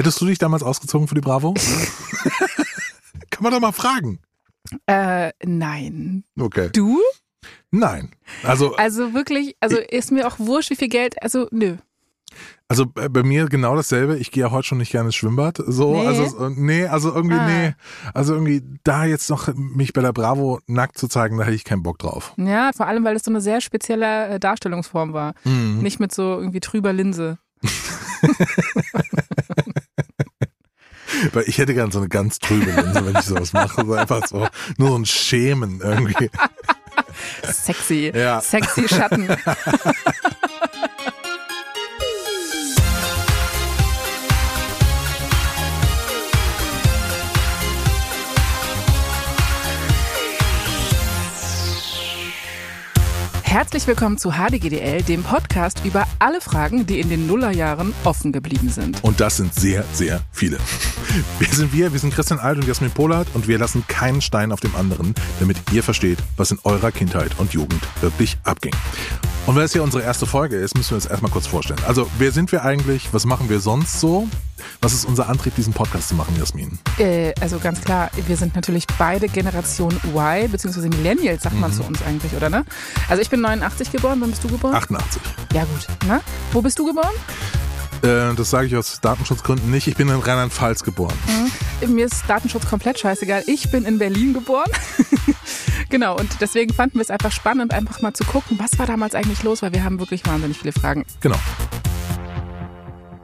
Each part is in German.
Hättest du dich damals ausgezogen für die Bravo? Kann man doch mal fragen. Äh, nein. Okay. Du? Nein. Also, Also wirklich, also ist mir auch wurscht, wie viel Geld, also nö. also äh, bei mir genau dasselbe. Ich gehe ja heute schon nicht gerne ins Schwimmbad. So, Nee. also äh, nee, also irgendwie Ah. nee. Also irgendwie da jetzt noch mich bei der Bravo nackt zu zeigen, da hätte ich keinen Bock drauf. Ja, vor allem, weil es so eine sehr spezielle äh, Darstellungsform war. Mhm. Nicht mit so irgendwie trüber Linse. Weil ich hätte gern so eine ganz trübe Linse, wenn ich sowas mache. So einfach so nur so ein Schämen irgendwie. Sexy. Ja. Sexy Schatten. Herzlich willkommen zu HDGDL, dem Podcast über alle Fragen, die in den Nullerjahren offen geblieben sind. Und das sind sehr, sehr viele. Wir sind wir, wir sind Christian Alt und Jasmin Polat und wir lassen keinen Stein auf dem anderen, damit ihr versteht, was in eurer Kindheit und Jugend wirklich abging. Und weil es ja unsere erste Folge ist, müssen wir uns erstmal kurz vorstellen. Also, wer sind wir eigentlich? Was machen wir sonst so? Was ist unser Antrieb, diesen Podcast zu machen, Jasmin? Äh, also ganz klar, wir sind natürlich beide Generation Y, beziehungsweise Millennials, sagt man zu uns eigentlich, oder ne? Also ich bin 89 geboren, wann bist du geboren? 88. Ja gut, ne? Wo bist du geboren? Äh, das sage ich aus Datenschutzgründen nicht. Ich bin in Rheinland-Pfalz geboren. Mir ist Datenschutz komplett scheißegal. Ich bin in Berlin geboren. genau, und deswegen fanden wir es einfach spannend, einfach mal zu gucken, was war damals eigentlich los, weil wir haben wirklich wahnsinnig viele Fragen. Genau.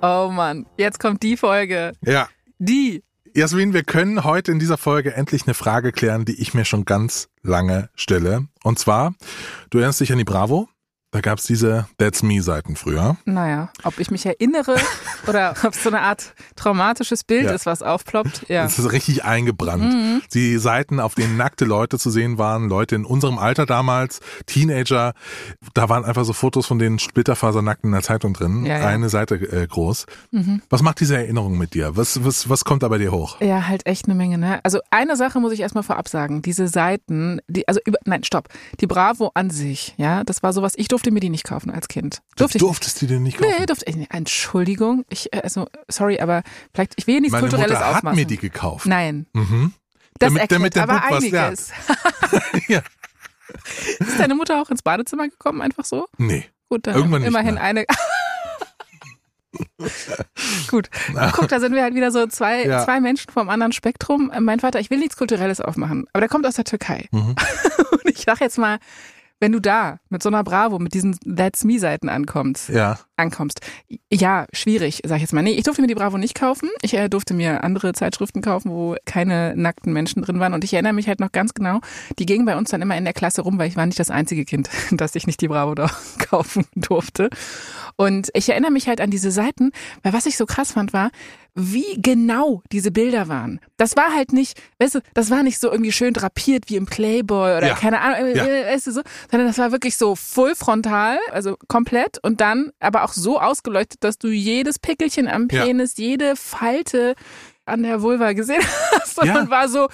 Oh Mann, jetzt kommt die Folge. Ja. Die. Jasmin, wir können heute in dieser Folge endlich eine Frage klären, die ich mir schon ganz lange stelle. Und zwar, du erinnerst dich an die Bravo? Da gab's diese That's Me-Seiten früher. Naja, ob ich mich erinnere oder ob es so eine Art traumatisches Bild Ja. ist, was aufploppt. Ja. Das ist richtig eingebrannt. Die Seiten, auf denen nackte Leute zu sehen waren, Leute in unserem Alter damals, Teenager, da waren einfach so Fotos von den Splitterfasernackten in der Zeitung drin. Ja, ja. Eine Seite äh, groß. Was macht diese Erinnerung mit dir? Was, was, was kommt da bei dir hoch? Ja, halt echt eine Menge, ne? Also eine Sache muss ich erstmal vorab sagen. Diese Seiten, die, also über, nein, stopp. Die Bravo an sich, ja, das war sowas, ich durfte mir die nicht kaufen als Kind. Durfte nicht. Durftest du dir nicht kaufen? Nee, durfte ich nicht. Entschuldigung. Ich, äh, also, sorry, aber vielleicht, ich will hier nichts Meine Kulturelles Mutter hat aufmachen. mir die gekauft. Nein. Mhm. Das Damit- erklärt damit der aber was einiges. Ja. Ist deine Mutter auch ins Badezimmer gekommen, einfach so? Nee. Gut, dann Irgendwann nicht immerhin mehr. eine. Gut. Guck, da sind wir halt wieder so zwei, Ja. zwei Menschen vom anderen Spektrum. Äh, Mein Vater, ich will nichts Kulturelles aufmachen, aber der kommt aus der Türkei. Mhm. Und ich sag jetzt mal, wenn du da mit so einer Bravo, mit diesen That's Me-Seiten ankommst, Ja. Ankommst. Ja, schwierig, sag ich jetzt mal. Nee, ich durfte mir die Bravo nicht kaufen. Ich äh, durfte mir andere Zeitschriften kaufen, wo keine nackten Menschen drin waren. Und ich erinnere mich halt noch ganz genau, die gingen bei uns dann immer in der Klasse rum, weil ich war nicht das einzige Kind, das ich nicht die Bravo da kaufen durfte. Und ich erinnere mich halt an diese Seiten, weil was ich so krass fand war, wie genau diese Bilder waren. Das war halt nicht, weißt du, das war nicht so irgendwie schön drapiert wie im Playboy oder Ja. keine Ahnung, Ja. äh, weißt du so, sondern das war wirklich so full frontal, also komplett und dann aber auch so ausgeleuchtet, dass du jedes Pickelchen am Ja. Penis, jede Falte an der Vulva gesehen hast und Ja. war so,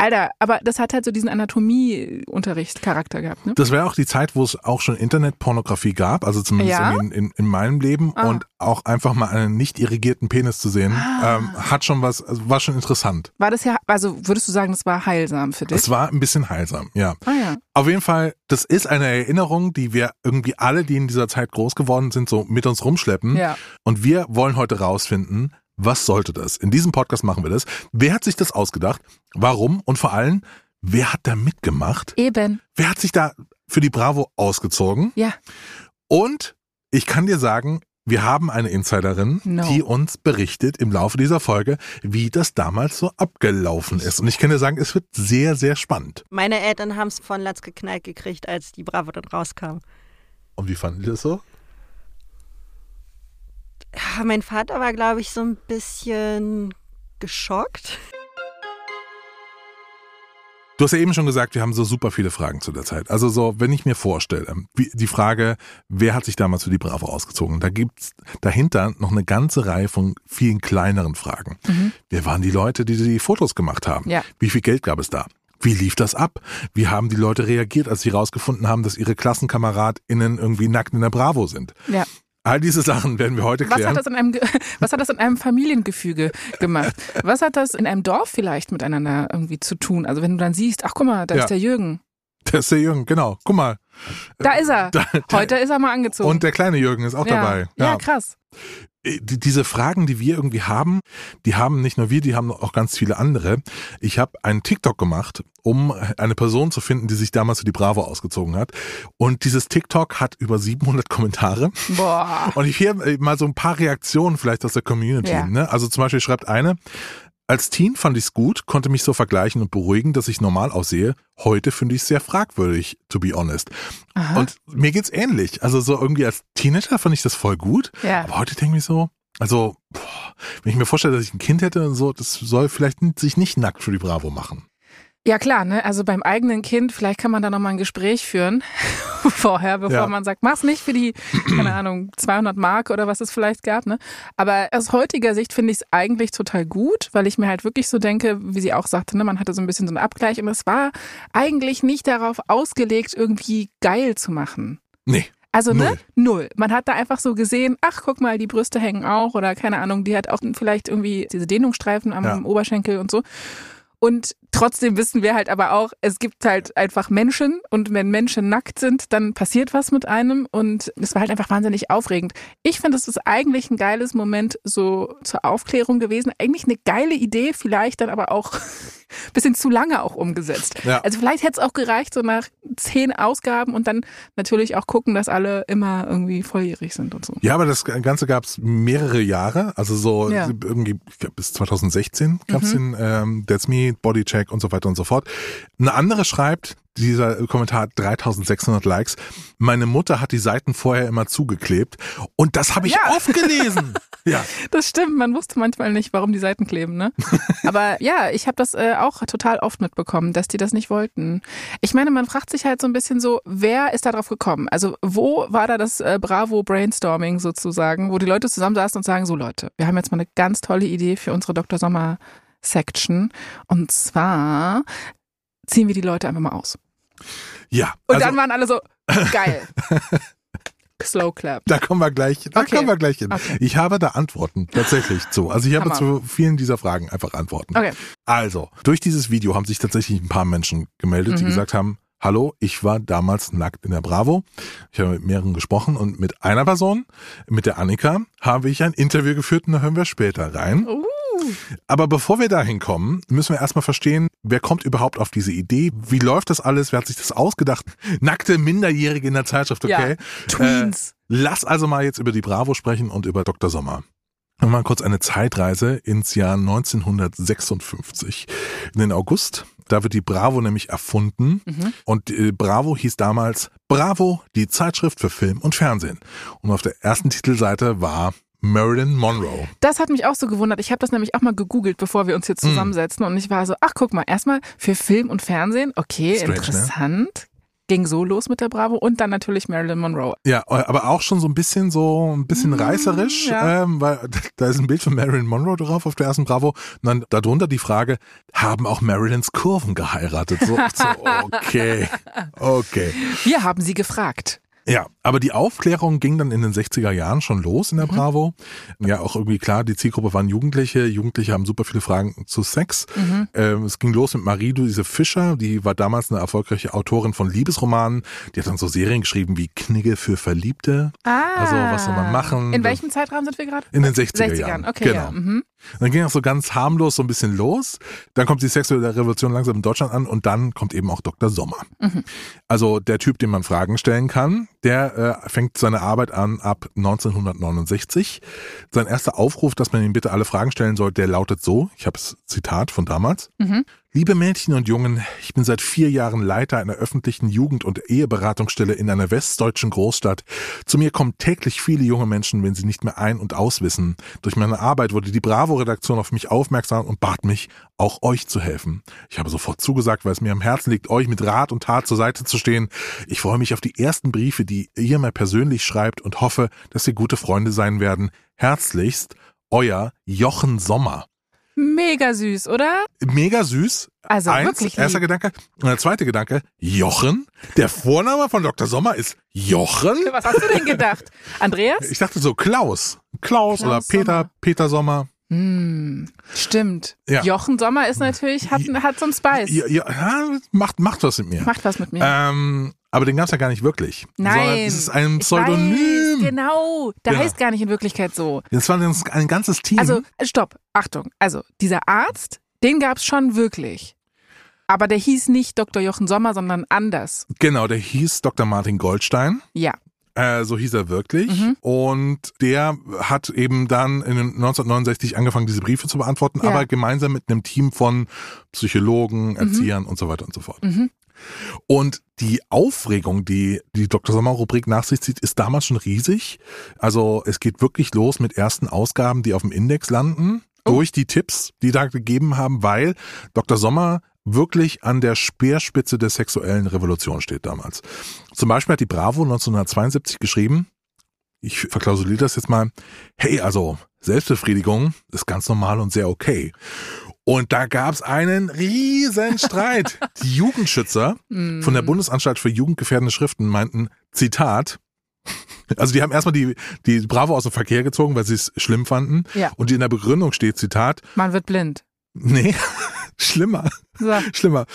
Alter, aber das hat halt so diesen Anatomieunterrichtscharakter gehabt, ne? Das wäre auch die Zeit, wo es auch schon Internetpornografie gab, also zumindest Ja? in, in, in meinem Leben Ah. und auch einfach mal einen nicht irrigierten Penis zu sehen, Ah. ähm, hat schon was, also war schon interessant. War das ja, also würdest du sagen, das war heilsam für dich? Es war ein bisschen heilsam, ja. ah ja. Auf jeden Fall, das ist eine Erinnerung, die wir irgendwie alle, die in dieser Zeit groß geworden sind, so mit uns rumschleppen. Ja. Und wir wollen heute rausfinden, was sollte das? In diesem Podcast machen wir das. Wer hat sich das ausgedacht? Warum? Und vor allem, wer hat da mitgemacht? Eben. Wer hat sich da für die Bravo ausgezogen? Ja. Und ich kann dir sagen, wir haben eine Insiderin, No. die uns berichtet im Laufe dieser Folge, wie das damals so abgelaufen ist. Und ich kann dir sagen, es wird sehr, sehr spannend. Meine Eltern haben es von Latz geknallt gekriegt, als die Bravo dann rauskam. Und wie fanden die das so? Ja, mein Vater war, glaube ich, so ein bisschen geschockt. Du hast ja eben schon gesagt, wir haben so super viele Fragen zu der Zeit. Also so, wenn ich mir vorstelle, wie, die Frage, wer hat sich damals für die Bravo ausgezogen? Da gibt's dahinter noch eine ganze Reihe von vielen kleineren Fragen. Wer waren die Leute, die die Fotos gemacht haben? Ja. Wie viel Geld gab es da? Wie lief das ab? Wie haben die Leute reagiert, als sie rausgefunden haben, dass ihre KlassenkameradInnen irgendwie nackt in der Bravo sind? Ja. All diese Sachen werden wir heute Was klären. hat, das in einem, was hat das in einem Familiengefüge gemacht? Was hat das in einem Dorf vielleicht miteinander irgendwie zu tun? Also wenn du dann siehst, ach guck mal, da Ja. ist der Jürgen. Der ist der Jürgen, genau. Guck mal. Da ist er. Da, Heute ist er mal angezogen. und der kleine Jürgen ist auch ja. dabei. Ja, krass. Die, diese Fragen, die wir irgendwie haben, die haben nicht nur wir, die haben auch ganz viele andere. Ich habe einen TikTok gemacht, um eine Person zu finden, die sich damals für die Bravo ausgezogen hat. Und dieses TikTok hat über 700 Kommentare. Boah. Und ich hier äh, mal so ein paar Reaktionen vielleicht aus der Community. Ja. Ne? Also zum Beispiel schreibt eine, als Teen fand ich es gut, konnte mich so vergleichen und beruhigen, dass ich normal aussehe. Heute finde ich es sehr fragwürdig, to be honest. Aha. Und mir geht's ähnlich. Also so irgendwie als Teenager fand ich das voll gut. Ja. Aber heute denke ich so, also boah, wenn ich mir vorstelle, dass ich ein Kind hätte und so, das soll vielleicht sich nicht nackt für die Bravo machen. Ja klar, ne? Also beim eigenen Kind, vielleicht kann man da nochmal ein Gespräch führen vorher, bevor Ja. man sagt, mach's nicht für die, keine Ahnung, 200 Mark oder was es vielleicht gab, ne? Aber aus heutiger Sicht finde ich es eigentlich total gut, weil ich mir halt wirklich so denke, wie sie auch sagte, ne? Man hatte so ein bisschen so einen Abgleich und es war eigentlich nicht darauf ausgelegt, irgendwie geil zu machen. Nee. Also, Null. ne? Null. Man hat da einfach so gesehen, ach, guck mal, die Brüste hängen auch oder keine Ahnung, die hat auch vielleicht irgendwie diese Dehnungsstreifen am Ja. Oberschenkel und so. Und trotzdem wissen wir halt aber auch, es gibt halt einfach Menschen und wenn Menschen nackt sind, dann passiert was mit einem und es war halt einfach wahnsinnig aufregend. Ich finde, es ist eigentlich ein geiles Moment so zur Aufklärung gewesen. Eigentlich eine geile Idee, vielleicht dann aber auch ein bisschen zu lange auch umgesetzt. Ja. Also vielleicht hätte es auch gereicht, so nach zehn Ausgaben und dann natürlich auch gucken, dass alle immer irgendwie volljährig sind und so. Ja, aber das Ganze gab's mehrere Jahre, also so Ja. irgendwie bis 2016 gab's den ähm, That's Me, Bodycheck und so weiter und so fort. Eine andere schreibt, dieser Kommentar hat 3600 Likes. Meine Mutter hat die Seiten vorher immer zugeklebt und das habe ich Ja. oft gelesen. ja. Das stimmt, man wusste manchmal nicht, warum die Seiten kleben, ne? Aber ja, ich habe das äh, auch total oft mitbekommen, dass die das nicht wollten. Ich meine, man fragt sich halt so ein bisschen so, wer ist da drauf gekommen? Also wo war da das äh, Bravo Brainstorming sozusagen, wo die Leute zusammensaßen und sagen, so Leute, wir haben jetzt mal eine ganz tolle Idee für unsere Dr. Sommer Section und zwar ziehen wir die Leute einfach mal aus. Ja, Und also dann waren alle so, geil. Slow clap. da kommen wir gleich, da Okay. kommen wir gleich hin. Okay. Ich habe da Antworten tatsächlich zu. Also ich habe Hammer. zu vielen dieser Fragen einfach Antworten. Okay. Also, durch dieses Video haben sich tatsächlich ein paar Menschen gemeldet, die Mhm. gesagt haben, hallo, ich war damals nackt in der Bravo. Ich habe mit mehreren gesprochen und mit einer Person, mit der Annika, habe ich ein Interview geführt und da hören wir später rein. Uh. Aber bevor wir dahin kommen, müssen wir erstmal verstehen, wer kommt überhaupt auf diese Idee? Wie läuft das alles? Wer hat sich das ausgedacht? Nackte Minderjährige in der Zeitschrift, okay? Ja, Tweens. Äh, lass also mal jetzt über die Bravo sprechen und über Dr. Sommer. Mal kurz eine Zeitreise ins Jahr 1956. In den August, da wird die Bravo nämlich erfunden. Mhm. Und äh, Bravo hieß damals Bravo, die Zeitschrift für Film und Fernsehen. Und auf der ersten Titelseite war Marilyn Monroe. Das hat mich auch so gewundert. Ich habe das nämlich auch mal gegoogelt, bevor wir uns Hm. jetzt zusammensetzen. Und ich war so, ach guck mal, erstmal für Film und Fernsehen, okay, Strange, ne? interessant. Ging so los mit der Bravo und dann natürlich Marilyn Monroe. Ja, aber auch schon so ein bisschen so ein bisschen Mm, reißerisch, ja. ähm, weil da ist ein Bild von Marilyn Monroe drauf auf der ersten Bravo und dann darunter die Frage, haben auch Marilyns Kurven geheiratet? So, so okay, okay. Wir haben sie gefragt. Ja, aber die Aufklärung ging dann in den 60er Jahren schon los in der Bravo. Ja, auch irgendwie klar, die Zielgruppe waren Jugendliche. Jugendliche haben super viele Fragen zu Sex. Ähm, es ging los mit Marie-Louise Fischer, die war damals eine erfolgreiche Autorin von Liebesromanen. Die hat dann so Serien geschrieben wie Knigge für Verliebte. Ah. Also, was soll man machen? In welchem Zeitraum sind wir gerade? In den 60er, Jahren. Okay, genau. ja. Mhm. Dann ging das so ganz harmlos so ein bisschen los. Dann kommt die sexuelle Revolution langsam in Deutschland an und dann kommt eben auch Dr. Sommer. Mhm. Also der Typ, dem man Fragen stellen kann, der äh, fängt seine Arbeit an ab 1969. Sein erster Aufruf, dass man ihm bitte alle Fragen stellen soll, der lautet so, ich habe das Zitat von damals. Mhm. Liebe Mädchen und Jungen, ich bin seit vier Jahren Leiter einer öffentlichen Jugend- und Eheberatungsstelle in einer westdeutschen Großstadt. Zu mir kommen täglich viele junge Menschen, wenn sie nicht mehr ein- und auswissen. Durch meine Arbeit wurde die Bravo-Redaktion auf mich aufmerksam und bat mich, auch euch zu helfen. Ich habe sofort zugesagt, weil es mir am Herzen liegt, euch mit Rat und Tat zur Seite zu stehen. Ich freue mich auf die ersten Briefe, die ihr mir persönlich schreibt und hoffe, dass wir gute Freunde sein werden. Herzlichst, euer Jochen Sommer. Mega süß, oder? Mega süß. Also Eins, wirklich erster lieb. Gedanke. Und der zweite Gedanke, Jochen. Der Vorname von Dr. Sommer ist Jochen. Was hast du denn gedacht? Andreas? Ich dachte so Klaus. Klaus, Klaus oder Peter, Sommer. Peter Sommer. Hm, stimmt. Ja. Jochen Sommer ist natürlich, hat, hat so einen Spice. Ja, ja, macht, macht was mit mir. Macht was mit mir. Ähm, aber den gab's ja gar nicht wirklich. Nein. es ist ein Pseudonym. Weiß, genau. Der Ja. heißt gar nicht in Wirklichkeit so. Das war ein ein ganzes Team. Also, stopp, Achtung. Also, dieser Arzt, den gab's schon wirklich. Aber der hieß nicht Dr. Jochen Sommer, sondern anders. genau, der hieß Dr. Martin Goldstein. Ja. Äh, so hieß er wirklich. Mhm. Und der hat eben dann in den 1969 angefangen, diese Briefe zu beantworten, Ja. aber gemeinsam mit einem Team von Psychologen, Erziehern und so weiter und so fort. Mhm. Und die Aufregung, die die Dr. Sommer-Rubrik nach sich zieht, ist damals schon riesig. Also es geht wirklich los mit ersten Ausgaben, die auf dem Index landen, Oh. durch die Tipps, die da gegeben haben, weil Dr. Sommer wirklich an der Speerspitze der sexuellen Revolution steht damals. Zum Beispiel hat die Bravo 1972 geschrieben, ich verklausuliere das jetzt mal, hey, also Selbstbefriedigung ist ganz normal und sehr okay. Und da gab's einen riesen Streit. Die Jugendschützer Mhm. von der Bundesanstalt für jugendgefährdende Schriften meinten, Zitat, also die haben erstmal die, die Bravo aus dem Verkehr gezogen, weil sie es schlimm fanden. Ja. Und in der Begründung steht, Zitat, Man wird blind. nee, schlimmer, So. schlimmer.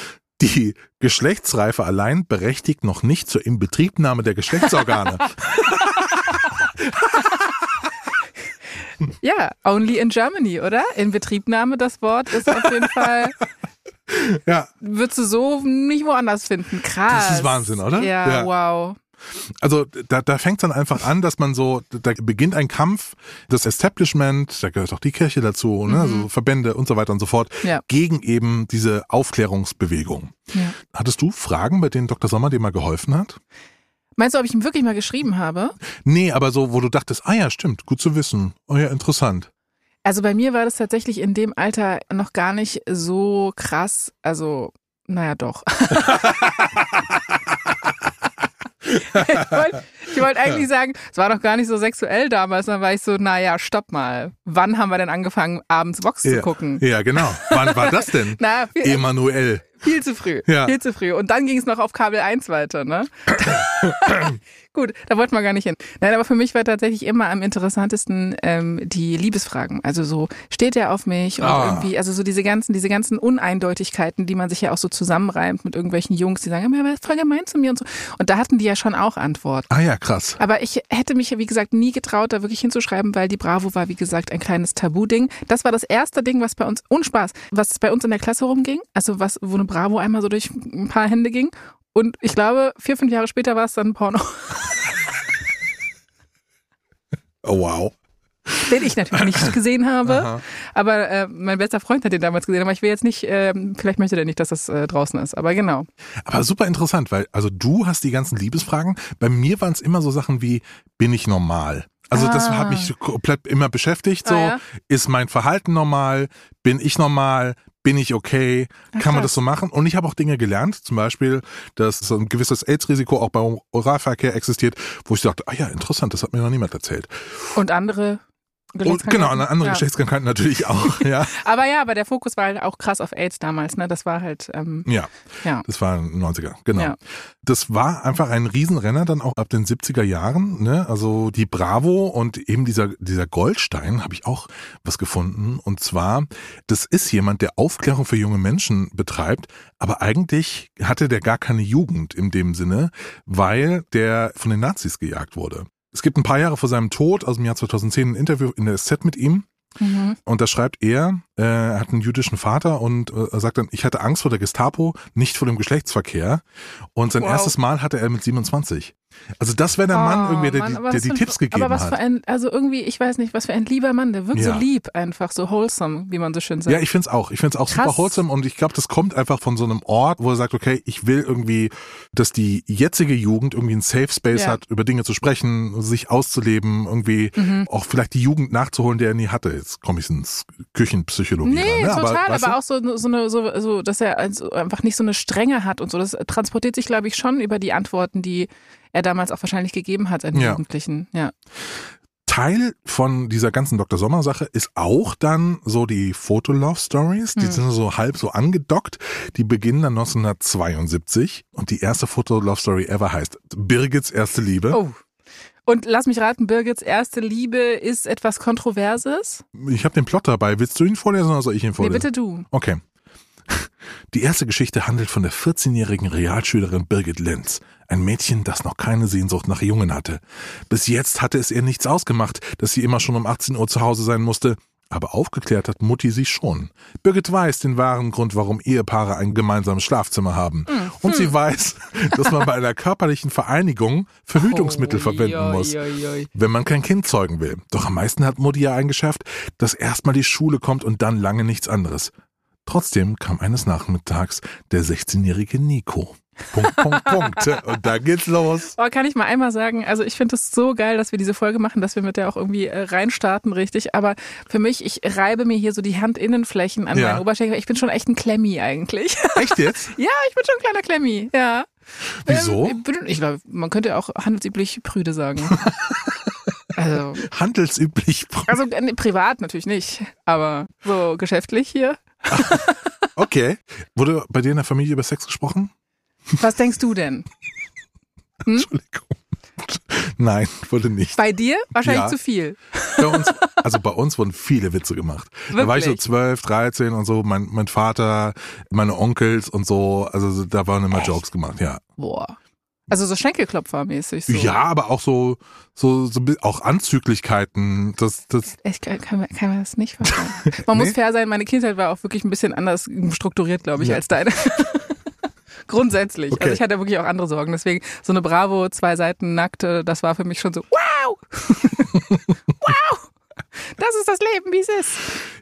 Die Geschlechtsreife allein berechtigt noch nicht zur Inbetriebnahme der Geschlechtsorgane. Ja, only in Germany, oder? In Betriebnahme, das Wort ist auf jeden Fall, ja, würdest du so nicht woanders finden. Krass. Das ist Wahnsinn, oder? Ja, Ja. wow. Also da, da fängt es dann einfach an, dass man so, da beginnt ein Kampf, das Establishment, da gehört auch die Kirche dazu, ne, also Verbände und so weiter und so fort, Mhm. Ja. gegen eben diese Aufklärungsbewegung. Ja. Hattest du Fragen, bei denen Dr. Sommer dir mal geholfen hat? Meinst du, ob ich ihm wirklich mal geschrieben habe? Nee, aber so, wo du dachtest, ah ja, stimmt, gut zu wissen. Oh ja, interessant. Also bei mir war das tatsächlich in dem Alter noch gar nicht so krass. Also, naja, doch. ich wollte wollt eigentlich sagen, es war doch gar nicht so sexuell damals. Dann war ich so, naja, stopp mal. Wann haben wir denn angefangen, abends Vox zu ja. gucken? Ja, genau. Wann war das denn? Na, Emanuel. Viel zu früh. Ja. Viel zu früh. Und dann ging es noch auf Kabel 1 weiter, ne? Gut, da wollten wir gar nicht hin. Nein, aber für mich war tatsächlich immer am interessantesten ähm, die Liebesfragen. Also so, steht er auf mich und Ah. irgendwie, also so diese ganzen, diese ganzen Uneindeutigkeiten, die man sich ja auch so zusammenreimt mit irgendwelchen Jungs, die sagen, er ist voll gemein zu mir und so. Und da hatten die ja schon auch Antworten. Ah ja, krass. Aber ich hätte mich, wie gesagt, nie getraut, da wirklich hinzuschreiben, weil die Bravo war, wie gesagt, ein kleines Tabu-Ding. Das war das erste Ding, was bei uns, Unspaß, was bei uns in der Klasse rumging. Also was, wo eine Bravo einmal so durch ein paar Hände ging. Und ich glaube, vier, fünf Jahre später war es dann Porno, Oh, wow. den ich natürlich nicht gesehen habe. Aha. Aber äh, mein bester Freund hat den damals gesehen. Aber ich will jetzt nicht, ähm, vielleicht möchte der nicht, dass das äh, draußen ist. Aber genau. Aber super interessant, weil also du hast die ganzen Liebesfragen. Bei mir waren es immer so Sachen wie, bin ich normal? Also das Ah. hat mich komplett immer beschäftigt. So, Ah, ja? ist mein Verhalten normal? Bin ich normal? Bin ich okay? Ah, Kann man das so machen? Und ich habe auch Dinge gelernt, zum Beispiel, dass so ein gewisses AIDS-Risiko auch beim Oralverkehr existiert, wo ich dachte, ah ja, interessant, das hat mir noch niemand erzählt. Und andere Und genau, eine andere ja. Geschlechtskrankheiten natürlich auch. ja, Aber ja, aber der Fokus war halt auch krass auf AIDS damals. Ne? Das war halt, ähm, ja. ja. Das war 90er, genau. Ja. Das war einfach ein Riesenrenner dann auch ab den 70er Jahren. Ne? Also die Bravo und eben dieser, dieser Goldstein habe ich auch was gefunden. Und zwar, das ist jemand, der Aufklärung für junge Menschen betreibt, aber eigentlich hatte der gar keine Jugend in dem Sinne, weil der von den Nazis gejagt wurde. Es gibt ein paar Jahre vor seinem Tod, aus dem Jahr 2010, ein Interview in der SZ mit ihm. Mhm. Und da schreibt er, äh, er hat einen jüdischen Vater und äh, sagt dann, ich hatte Angst vor der Gestapo, nicht vor dem Geschlechtsverkehr. Und sein Wow. erstes Mal hatte er mit 27. Also das wäre der Mann Oh, irgendwie, der, Mann, die- aber der die Tipps gegeben Aber was hat. für ein, also irgendwie, ich weiß nicht, was für ein lieber Mann, der wirkt Ja. so lieb einfach, so wholesome, wie man so schön sagt. Ja, ich find's auch. Ich find's auch Krass. super wholesome und ich glaube, das kommt einfach von so einem Ort, wo er sagt, okay, ich will irgendwie, dass die jetzige Jugend irgendwie einen Safe Space Ja. hat, über Dinge zu sprechen, sich auszuleben, irgendwie Mhm. auch vielleicht die Jugend nachzuholen, der er nie hatte. Jetzt komme ich ins Küchenpsychologie. Nee, rein, ne? total, aber, weißt du? auch so, so eine, so, so, dass er einfach nicht so eine Strenge hat und so. Das transportiert sich, glaube ich, schon über die Antworten, die er damals auch wahrscheinlich gegeben hat an die Ja. Jugendlichen. Ja. Teil von dieser ganzen Dr. Sommer Sache ist auch dann so die Foto-Love Stories. Die Hm. sind so halb so angedockt. Die beginnen dann 1972 und die erste Foto-Love Story ever heißt Birgits erste Liebe. Oh. Und lass mich raten, Birgits erste Liebe ist etwas Kontroverses. Ich habe den Plot dabei. Willst du ihn vorlesen oder soll ich ihn Nee, vorlesen? bitte du. Okay. Die erste Geschichte handelt von der 14-jährigen Realschülerin Birgit Lenz. Ein Mädchen, das noch keine Sehnsucht nach Jungen hatte. Bis jetzt hatte es ihr nichts ausgemacht, dass sie immer schon um 18 Uhr zu Hause sein musste. Aber aufgeklärt hat Mutti sie schon. Birgit weiß den wahren Grund, warum Ehepaare ein gemeinsames Schlafzimmer haben. Und sie weiß, dass man bei einer körperlichen Vereinigung Verhütungsmittel verwenden muss wenn man kein Kind zeugen will. Doch am meisten hat Mutti ja eingeschafft, dass erstmal die Schule kommt und dann lange nichts anderes. Trotzdem kam eines Nachmittags der 16-jährige Nico. Punkt, Punkt, Punkt. Und da geht's los. Oh, kann ich mal einmal sagen, also ich finde es so geil, dass wir diese Folge machen, dass wir mit der auch irgendwie äh, reinstarten, richtig. Aber für mich, ich reibe mir hier so die Handinnenflächen an Ja. meinen Oberschenkel. Ich bin schon echt ein Klemmi eigentlich. Echt jetzt? ja, ich bin schon ein kleiner Klemmi, ja. Wieso? Ähm, ich glaube, man könnte auch handelsüblich Prüde sagen. also, Handelsüblich. also äh, privat natürlich nicht, aber so geschäftlich hier. Okay. Wurde bei dir in der Familie über Sex gesprochen? Was denkst du denn? Entschuldigung. Nein, wurde nicht. Bei dir? Wahrscheinlich Ja. zu viel. Bei uns, also bei uns wurden viele Witze gemacht. Da war ich so Wirklich? 12, 13 und so, mein, mein Vater, meine Onkels und so, also da waren immer Jokes gemacht, ja. Boah. Also so Schenkelklopfermäßig so. Ja, aber auch so, so, so auch Anzüglichkeiten. Das, das, Ich kann, kann, man- kann man das nicht verstehen. Man muss Nee? fair sein, meine Kindheit war auch wirklich ein bisschen anders strukturiert, glaube ich, Ja. als deine. Grundsätzlich. Okay. Also ich hatte wirklich auch andere Sorgen. Deswegen so eine Bravo, zwei Seiten nackte, das war für mich schon so, wow! wow! Das ist das Leben, wie es ist.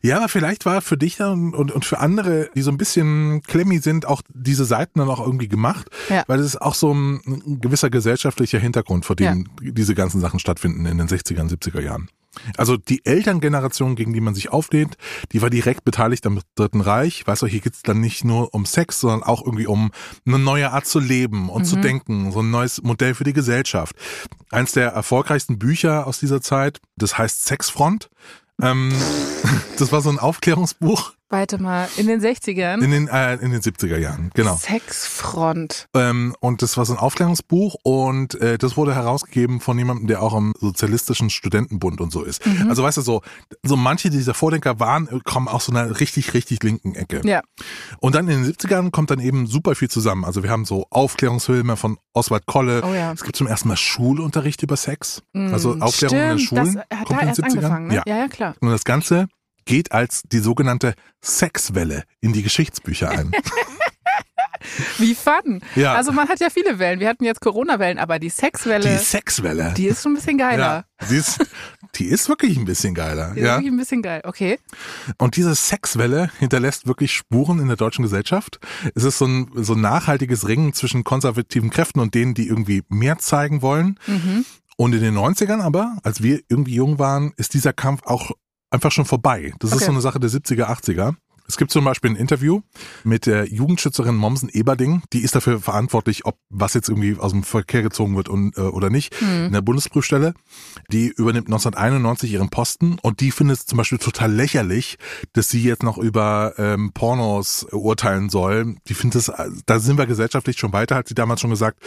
ja, aber vielleicht war für dich dann und, und für andere, die so ein bisschen klemmi sind, auch diese Seiten dann auch irgendwie gemacht, Ja. weil es ist auch so ein, ein gewisser gesellschaftlicher Hintergrund, vor dem diese ganzen Sachen stattfinden in den 60er und 70er Jahren. Also die Elterngeneration, gegen die man sich auflehnt, die war direkt beteiligt am Dritten Reich. Weißt du, hier geht's dann nicht nur um Sex, sondern auch irgendwie um eine neue Art zu leben und zu denken, so ein neues Modell für die Gesellschaft. Eins der erfolgreichsten Bücher aus dieser Zeit, das heißt Sexfront. Ähm, das war so ein Aufklärungsbuch Warte mal, in den 60ern. in den, äh, in den 70er Jahren, genau. Sexfront. Ähm, und das war so ein Aufklärungsbuch und äh, das wurde herausgegeben von jemandem, der auch im sozialistischen Studentenbund und so ist. Mhm. Also weißt du so, so manche dieser Vordenker waren, äh, kommen aus so einer richtig, richtig linken Ecke. Ja. Und dann in den 70ern kommt dann eben super viel zusammen. Also wir haben so Aufklärungsfilme von Oswald Kolle. Oh ja. Es gibt zum ersten Mal Schulunterricht über Sex. Also Mm, Aufklärung in den stimmt, Schulen. Das hat kommt da in erst 70ern. angefangen, ne? Ja. ja, ja, klar. Und das Ganze geht als die sogenannte Sexwelle in die Geschichtsbücher ein. Wie fun. Ja. Also man hat ja viele Wellen. Wir hatten jetzt Corona-Wellen, aber die Sexwelle, Die die, Sexwelle. ist schon ein bisschen geiler. Ja, die ist, die ist wirklich ein bisschen geiler. Die ist Ja. wirklich ein bisschen geil. Okay. Und diese Sexwelle hinterlässt wirklich Spuren in der deutschen Gesellschaft. Es ist so ein, so ein nachhaltiges Ringen zwischen konservativen Kräften und denen, die irgendwie mehr zeigen wollen. Mhm. Und in den 90ern aber, als wir irgendwie jung waren, ist dieser Kampf auch einfach schon vorbei. Das ist Okay. so eine Sache der 70er, 80er. Es gibt zum Beispiel ein Interview mit der Jugendschützerin Mommsen Eberding. Die ist dafür verantwortlich, ob was jetzt irgendwie aus dem Verkehr gezogen wird und, äh, oder nicht, Hm. in der Bundesprüfstelle. Die übernimmt 1991 ihren Posten und die findet es zum Beispiel total lächerlich, dass sie jetzt noch über ähm, Pornos urteilen soll. Die findet es, äh, da sind wir gesellschaftlich schon weiter, hat sie damals schon gesagt.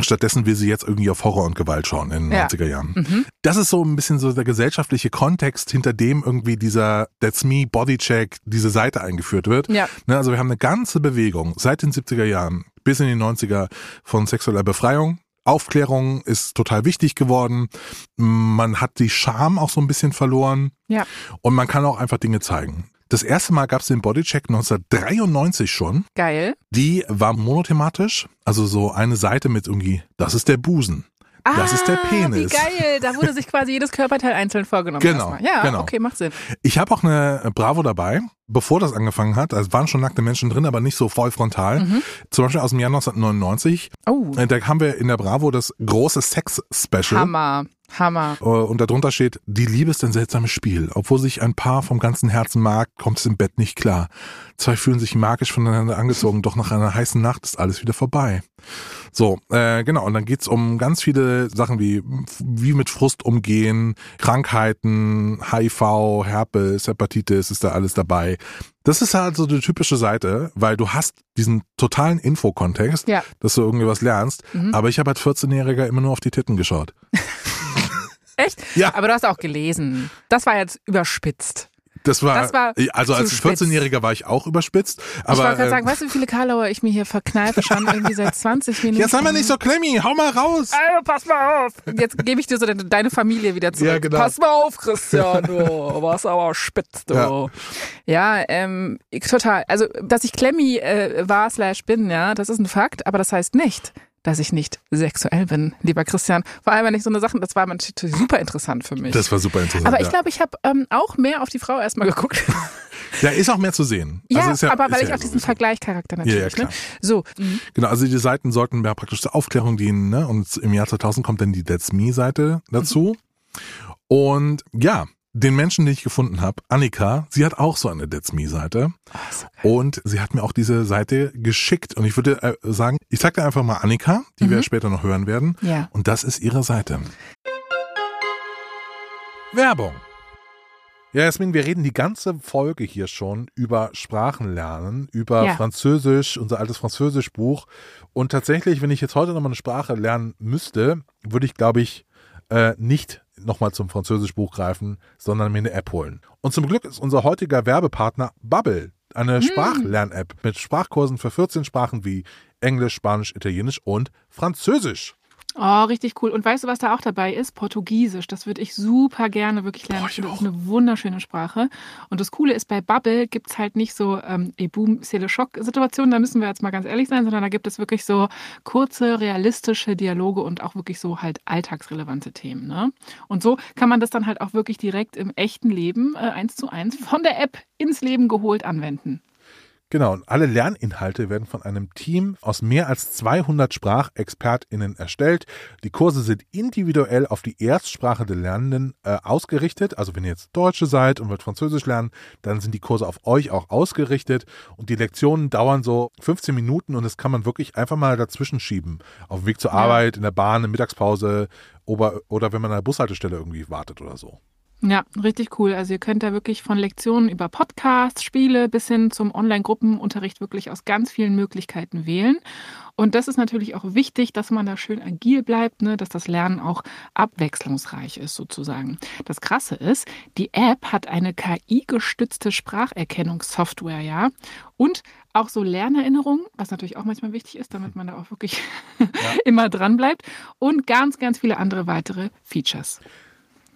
Stattdessen will sie jetzt irgendwie auf Horror und Gewalt schauen in den Ja. 90er Jahren. Mhm. Das ist so ein bisschen so der gesellschaftliche Kontext, hinter dem irgendwie dieser That's Me Bodycheck, diese Seite eingeführt wird. Ja. Ne, also wir haben eine ganze Bewegung seit den 70er Jahren bis in die 90er von sexueller Befreiung. Aufklärung ist total wichtig geworden. Man hat die Scham auch so ein bisschen verloren. Ja. Und man kann auch einfach Dinge zeigen. Das erste Mal gab es den Bodycheck 1993 schon. Geil. Die war monothematisch, also so eine Seite mit irgendwie, das ist der Busen. Das ist der Ah, Penis. Wie geil. Da wurde sich quasi jedes Körperteil einzeln vorgenommen. Genau, erstmal. Ja, genau. okay, macht Sinn. Ich habe auch eine Bravo dabei. bevor das angefangen hat. Also waren schon nackte Menschen drin, aber nicht so voll frontal. Mhm. Zum Beispiel aus dem Jahr 1999. Oh, Äh, Da haben wir in der Bravo das große Sex-Special. Hammer, Hammer. Äh, Und darunter steht, die Liebe ist ein seltsames Spiel. Obwohl sich ein Paar vom ganzen Herzen mag, kommt es im Bett nicht klar. Zwei fühlen sich magisch voneinander angezogen, doch nach einer heißen Nacht ist alles wieder vorbei. So, äh, genau. Und dann geht's um ganz viele Sachen wie, wie mit Frust umgehen, Krankheiten, HIV, Herpes, Hepatitis, ist da alles dabei. Das ist halt so die typische Seite, weil du hast diesen totalen Infokontext, Ja. dass du irgendwie was lernst. Mhm. Aber ich habe als 14-Jähriger immer nur auf die Titten geschaut. Echt? Ja. Aber du hast auch gelesen. Das war jetzt überspitzt. Das war, Das war also als spitz. 14-Jähriger war ich auch überspitzt. ich Aber wollte gerade äh, sagen, weißt du, wie viele Karlauer ich mir hier verkneife schon irgendwie seit 20 Minuten? jetzt sei mal nicht so klemmi, hau mal raus. Also, pass mal auf. Jetzt gebe ich dir so de deine Familie wieder zurück. Ja, genau. Pass mal auf, Christian, du warst aber spitz, du. Ja. Ja, ähm, total. Also, dass ich Klemmi äh, war slash bin, ja, das ist ein Fakt, aber das heißt nicht, dass ich nicht sexuell bin, lieber Christian. Vor allem, wenn ich so eine Sachen, das war natürlich super interessant für mich. Das war super interessant. aber ich ja. glaube, ich habe ähm, auch mehr auf die Frau erstmal geguckt. da ist auch mehr zu sehen. ja, also ja, aber weil ja ich auch diesen sowieso. Vergleichcharakter Ja, natürlich. ja, klar. ne? So, mhm. Genau, also die Seiten sollten ja praktisch zur Aufklärung dienen, ne? Und im Jahr 2000 kommt dann die That's Me-Seite dazu. Und ja, den Menschen, den ich gefunden habe, Annika, sie hat auch so eine That's Me-Seite. so. Und sie hat mir auch diese Seite geschickt. Und ich würde äh, sagen, ich sag dir einfach mal Annika, die wir später noch hören werden. Ja. Und das ist ihre Seite. Werbung. Ja, Jasmin, wir reden die ganze Folge hier schon über Sprachenlernen, über Ja. Französisch, unser altes Französischbuch. Und tatsächlich, wenn ich jetzt heute nochmal eine Sprache lernen müsste, würde ich, glaube ich, äh, nicht nochmal zum Französischbuch greifen, sondern mir eine App holen. Und zum Glück ist unser heutiger Werbepartner Bubble, eine Sprachlern-App mit Sprachkursen für 14 Sprachen wie Englisch, Spanisch, Italienisch und Französisch. Oh, richtig cool. Und weißt du, was da auch dabei ist? Portugiesisch. Das würde ich super gerne wirklich lernen. Boah, Ich das auch. ist eine wunderschöne Sprache. Und das Coole ist, bei Bubble gibt es halt nicht so ähm, boom seele schock situationen da müssen wir jetzt mal ganz ehrlich sein, sondern da gibt es wirklich so kurze, realistische Dialoge und auch wirklich so halt alltagsrelevante Themen. Ne? Und so kann man das dann halt auch wirklich direkt im echten Leben äh, eins zu eins von der App ins Leben geholt anwenden. Genau, und alle Lerninhalte werden von einem Team aus mehr als 200 SprachexpertInnen erstellt. Die Kurse sind individuell auf die Erstsprache der Lernenden äh, ausgerichtet. Also wenn ihr jetzt Deutsche seid und wollt Französisch lernen, dann sind die Kurse auf euch auch ausgerichtet. Und die Lektionen dauern so 15 Minuten und das kann man wirklich einfach mal dazwischen schieben. Auf dem Weg zur Ja. Arbeit, in der Bahn, in der Mittagspause oder, oder wenn man an der Bushaltestelle irgendwie wartet oder so. Ja, richtig cool. Also ihr könnt da wirklich von Lektionen über Podcasts, Spiele bis hin zum Online-Gruppenunterricht wirklich aus ganz vielen Möglichkeiten wählen. Und das ist natürlich auch wichtig, dass man da schön agil bleibt, ne? dass das Lernen auch abwechslungsreich ist sozusagen. Das Krasse ist, die App hat eine KI-gestützte Spracherkennungssoftware, ja, und auch so Lernerinnerungen, was natürlich auch manchmal wichtig ist, damit man da auch wirklich immer dran bleibt und ganz, ganz viele andere weitere Features.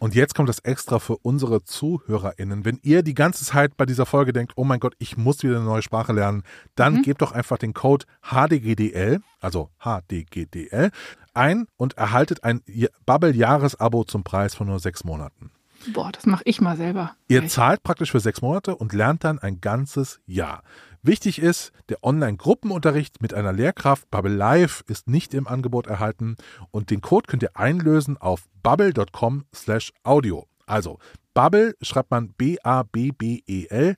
Und jetzt kommt das extra für unsere ZuhörerInnen. Wenn ihr die ganze Zeit bei dieser Folge denkt, oh mein Gott, ich muss wieder eine neue Sprache lernen, dann Mhm. gebt doch einfach den Code HDGDL, also HDGDL, ein und erhaltet ein Bubble-Jahresabo zum Preis von nur sechs Monaten. Boah, das mache ich mal selber. Ihr Gleich. zahlt praktisch für sechs Monate und lernt dann ein ganzes Jahr. Wichtig ist, der Online-Gruppenunterricht mit einer Lehrkraft Bubble Live ist nicht im Angebot erhalten und den Code könnt ihr einlösen auf bubble.com slash audio. Also Bubble schreibt man B-A-B-B-E-L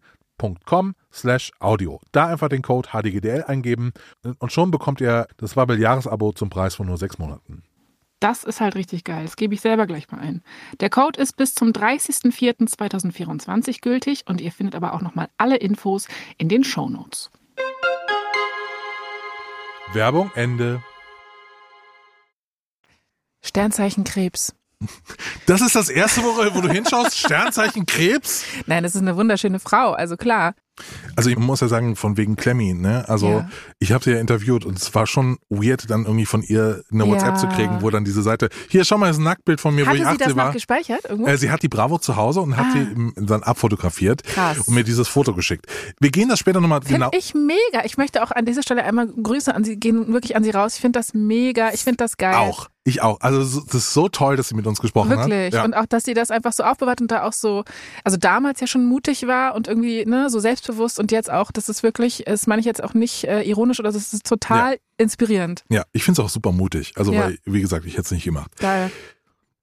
.com slash audio. Da einfach den Code HDGDL eingeben und schon bekommt ihr das Bubble Jahresabo zum Preis von nur sechs Monaten. Das ist halt richtig geil. Das gebe ich selber gleich mal ein. Der Code ist bis zum 30.04.2024 gültig und ihr findet aber auch nochmal alle Infos in den Shownotes. Werbung Ende. Sternzeichen Krebs. Das ist das erste, wo, wo du hinschaust. Sternzeichen Krebs. Nein, das ist eine wunderschöne Frau. Also klar. Also ich muss ja sagen, von wegen Clemmy, ne? Also Ja. ich habe sie ja interviewt und es war schon weird, dann irgendwie von ihr eine WhatsApp Ja. zu kriegen, wo dann diese Seite, hier schau mal, das ist ein Nacktbild von mir, wo Hatte ich sie 18 das war. noch gespeichert irgendwo? Äh, sie hat die Bravo zu Hause und hat Ah. sie im- dann abfotografiert Krass. und mir dieses Foto geschickt. Wir gehen das später nochmal genau. ich mega. Ich möchte auch an dieser Stelle einmal Grüße an sie gehen, wirklich an sie raus. Ich finde das mega. Ich finde das geil. Auch. Ich auch. Also das ist so toll, dass sie mit uns gesprochen Wirklich. hat. Ja. Und auch, dass sie das einfach so aufbewahrt und da auch so, also damals ja schon mutig war und irgendwie ne, so selbstbewusst und jetzt auch, das ist wirklich, das meine ich jetzt auch nicht äh, ironisch oder das ist total inspirierend. ja, ich finde es auch super mutig. Also, Ja. weil, wie gesagt, ich hätte es nicht gemacht. Geil.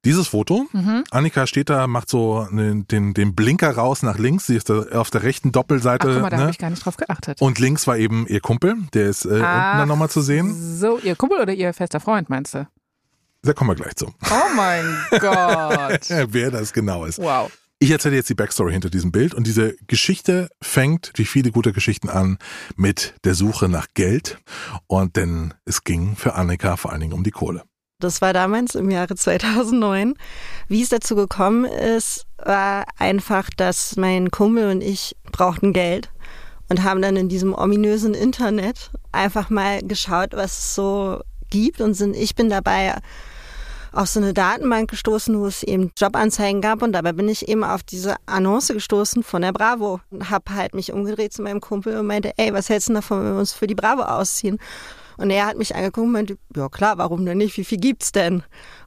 Dieses Foto, Mhm. Annika steht da, macht so den, den, den Blinker raus nach links. Sie ist da auf der rechten Ach, Doppelseite. guck mal, da ne? habe ich gar nicht drauf geachtet. Und links war eben ihr Kumpel, der ist äh, unten Ach, dann nochmal zu sehen. So, ihr Kumpel oder ihr fester Freund, meinst du? Da kommen wir gleich zu. Oh mein Gott. Wer das genau ist. Wow. Ich erzähle jetzt die Backstory hinter diesem Bild und diese Geschichte fängt, wie viele gute Geschichten an, mit der Suche nach Geld. Und denn es ging für Annika vor allen Dingen um die Kohle. Das war damals im Jahre 2009. Wie es dazu gekommen ist, war einfach, dass mein Kumpel und ich brauchten Geld und haben dann in diesem ominösen Internet einfach mal geschaut, was es so gibt und sind, ich bin dabei auf so eine Datenbank gestoßen, wo es eben Jobanzeigen gab und dabei bin ich eben auf diese Annonce gestoßen von der Bravo und habe halt mich umgedreht zu meinem Kumpel und meinte, ey, was hältst du davon, wenn wir uns für die Bravo ausziehen? Und er hat mich angeguckt und meinte, ja klar, warum denn nicht? Wie viel gibt's denn?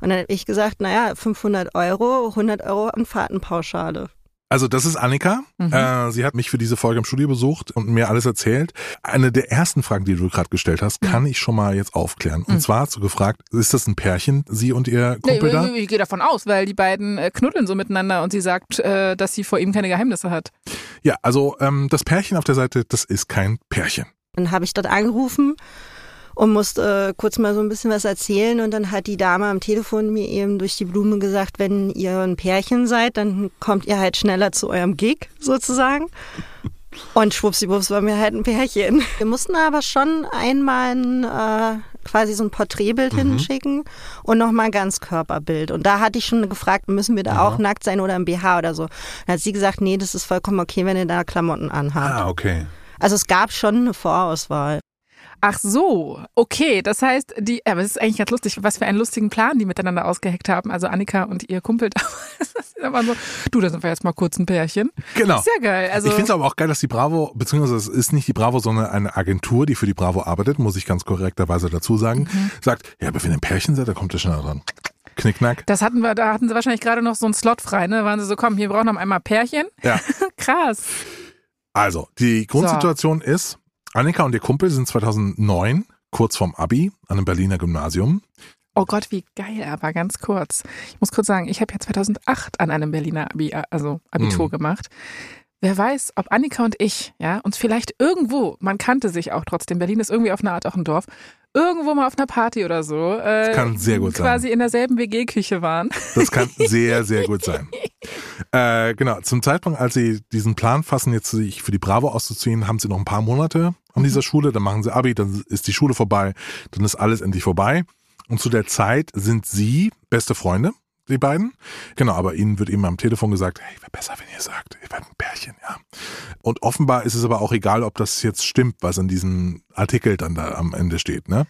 Und dann habe ich gesagt, naja, 500 Euro, 100 Euro an Fahrtenpauschale. Also das ist Annika. Mhm. Äh, sie hat mich für diese Folge im Studio besucht und mir alles erzählt. Eine der ersten Fragen, die du gerade gestellt hast, kann ich schon mal jetzt aufklären. Und Mhm. zwar hast du gefragt, ist das ein Pärchen, sie und ihr Nee, Kumpel da? ich, ich gehe davon aus, weil die beiden äh, knuddeln so miteinander und sie sagt, äh, dass sie vor ihm keine Geheimnisse hat. Ja, also ähm, das Pärchen auf der Seite, das ist kein Pärchen. Dann habe ich dort angerufen und musste äh, kurz mal so ein bisschen was erzählen. Und dann hat die Dame am Telefon mir eben durch die Blume gesagt, wenn ihr ein Pärchen seid, dann kommt ihr halt schneller zu eurem Gig sozusagen. Und schwuppsiwupps war mir halt ein Pärchen. Wir mussten aber schon einmal ein, äh, quasi so ein Porträtbild hinschicken und nochmal ein Ganzkörperbild. Und da hatte ich schon gefragt, müssen wir da auch nackt sein oder im BH oder so. Dann hat sie gesagt, nee, das ist vollkommen okay, wenn ihr da Klamotten anhabt. Ah, okay. Also es gab schon eine Vorauswahl. Ach so, okay. Das heißt, die, aber es ist eigentlich ganz lustig, was für einen lustigen Plan die miteinander ausgeheckt haben. Also Annika und ihr Kumpel damals. Da waren so, du, da sind wir jetzt mal kurz ein Pärchen. Genau. Sehr geil. Also, ich finde es aber auch geil, dass die Bravo, beziehungsweise es ist nicht die Bravo, sondern eine Agentur, die für die Bravo arbeitet, muss ich ganz korrekterweise dazu sagen, Mhm. sagt, ja, aber wenn ihr ein Pärchen seid, da kommt ihr schneller dran. Knickknack. das hatten wir, da hatten sie wahrscheinlich gerade noch so einen Slot frei, ne? Waren sie so, komm, hier brauchen wir einmal Pärchen. Ja. Krass. Also, die Grundsituation ist, Annika und ihr Kumpel sind 2009 kurz vorm Abi an einem Berliner Gymnasium. Oh Gott, wie geil, aber ganz kurz. Ich muss kurz sagen, ich habe ja 2008 an einem Berliner Abi, also Abitur Mhm. gemacht. Wer weiß, ob Annika und ich, ja, uns vielleicht irgendwo, man kannte sich auch trotzdem, Berlin ist irgendwie auf eine Art auch ein Dorf, irgendwo mal auf einer Party oder so, äh, kann sehr gut sein. quasi in derselben WG-Küche waren. Das kann sehr, sehr gut sein. Äh, genau, zum Zeitpunkt, als sie diesen Plan fassen, jetzt sich für die Bravo auszuziehen, haben sie noch ein paar Monate an dieser Schule, dann machen sie Abi, dann ist die Schule vorbei, dann ist alles endlich vorbei. Und zu der Zeit sind sie beste Freunde, die beiden. Genau, aber ihnen wird eben am Telefon gesagt, hey, wäre besser, wenn ihr sagt, ihr werdet ein Pärchen. Und offenbar ist es aber auch egal, ob das jetzt stimmt, was in diesem Artikel dann da am Ende steht, ne?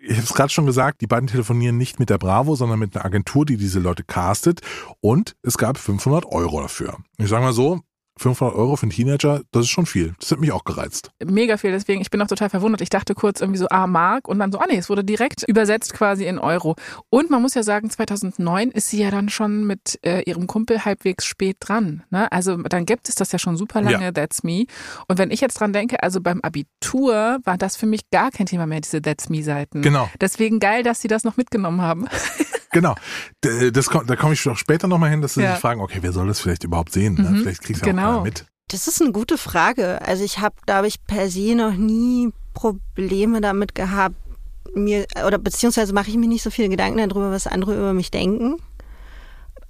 Ich habe es gerade schon gesagt, die beiden telefonieren nicht mit der Bravo, sondern mit einer Agentur, die diese Leute castet. Und es gab 500 Euro dafür. Ich sage mal so, 500 Euro für einen Teenager, das ist schon viel. Das hat mich auch gereizt. Mega viel, deswegen, ich bin auch total verwundert. Ich dachte kurz irgendwie so, ah, Mark und dann so, ah nee, es wurde direkt übersetzt quasi in Euro. Und man muss ja sagen, 2009 ist sie ja dann schon mit äh, ihrem Kumpel halbwegs spät dran. Ne? Also dann gibt es das ja schon super lange, Ja. That's Me. Und wenn ich jetzt dran denke, also beim Abitur war das für mich gar kein Thema mehr, diese That's Me-Seiten. Genau, Deswegen geil, dass sie das noch mitgenommen haben. genau. Das, da komme ich auch später nochmal hin, dass sie Ja. sich fragen, okay, wer soll das vielleicht überhaupt sehen? Ne? Mhm, Vielleicht kriegt ja genau. auch keiner mit. Das ist eine gute Frage. Also ich habe, glaube ich, per se noch nie Probleme damit gehabt, mir oder beziehungsweise mache ich mir nicht so viele Gedanken darüber, was andere über mich denken.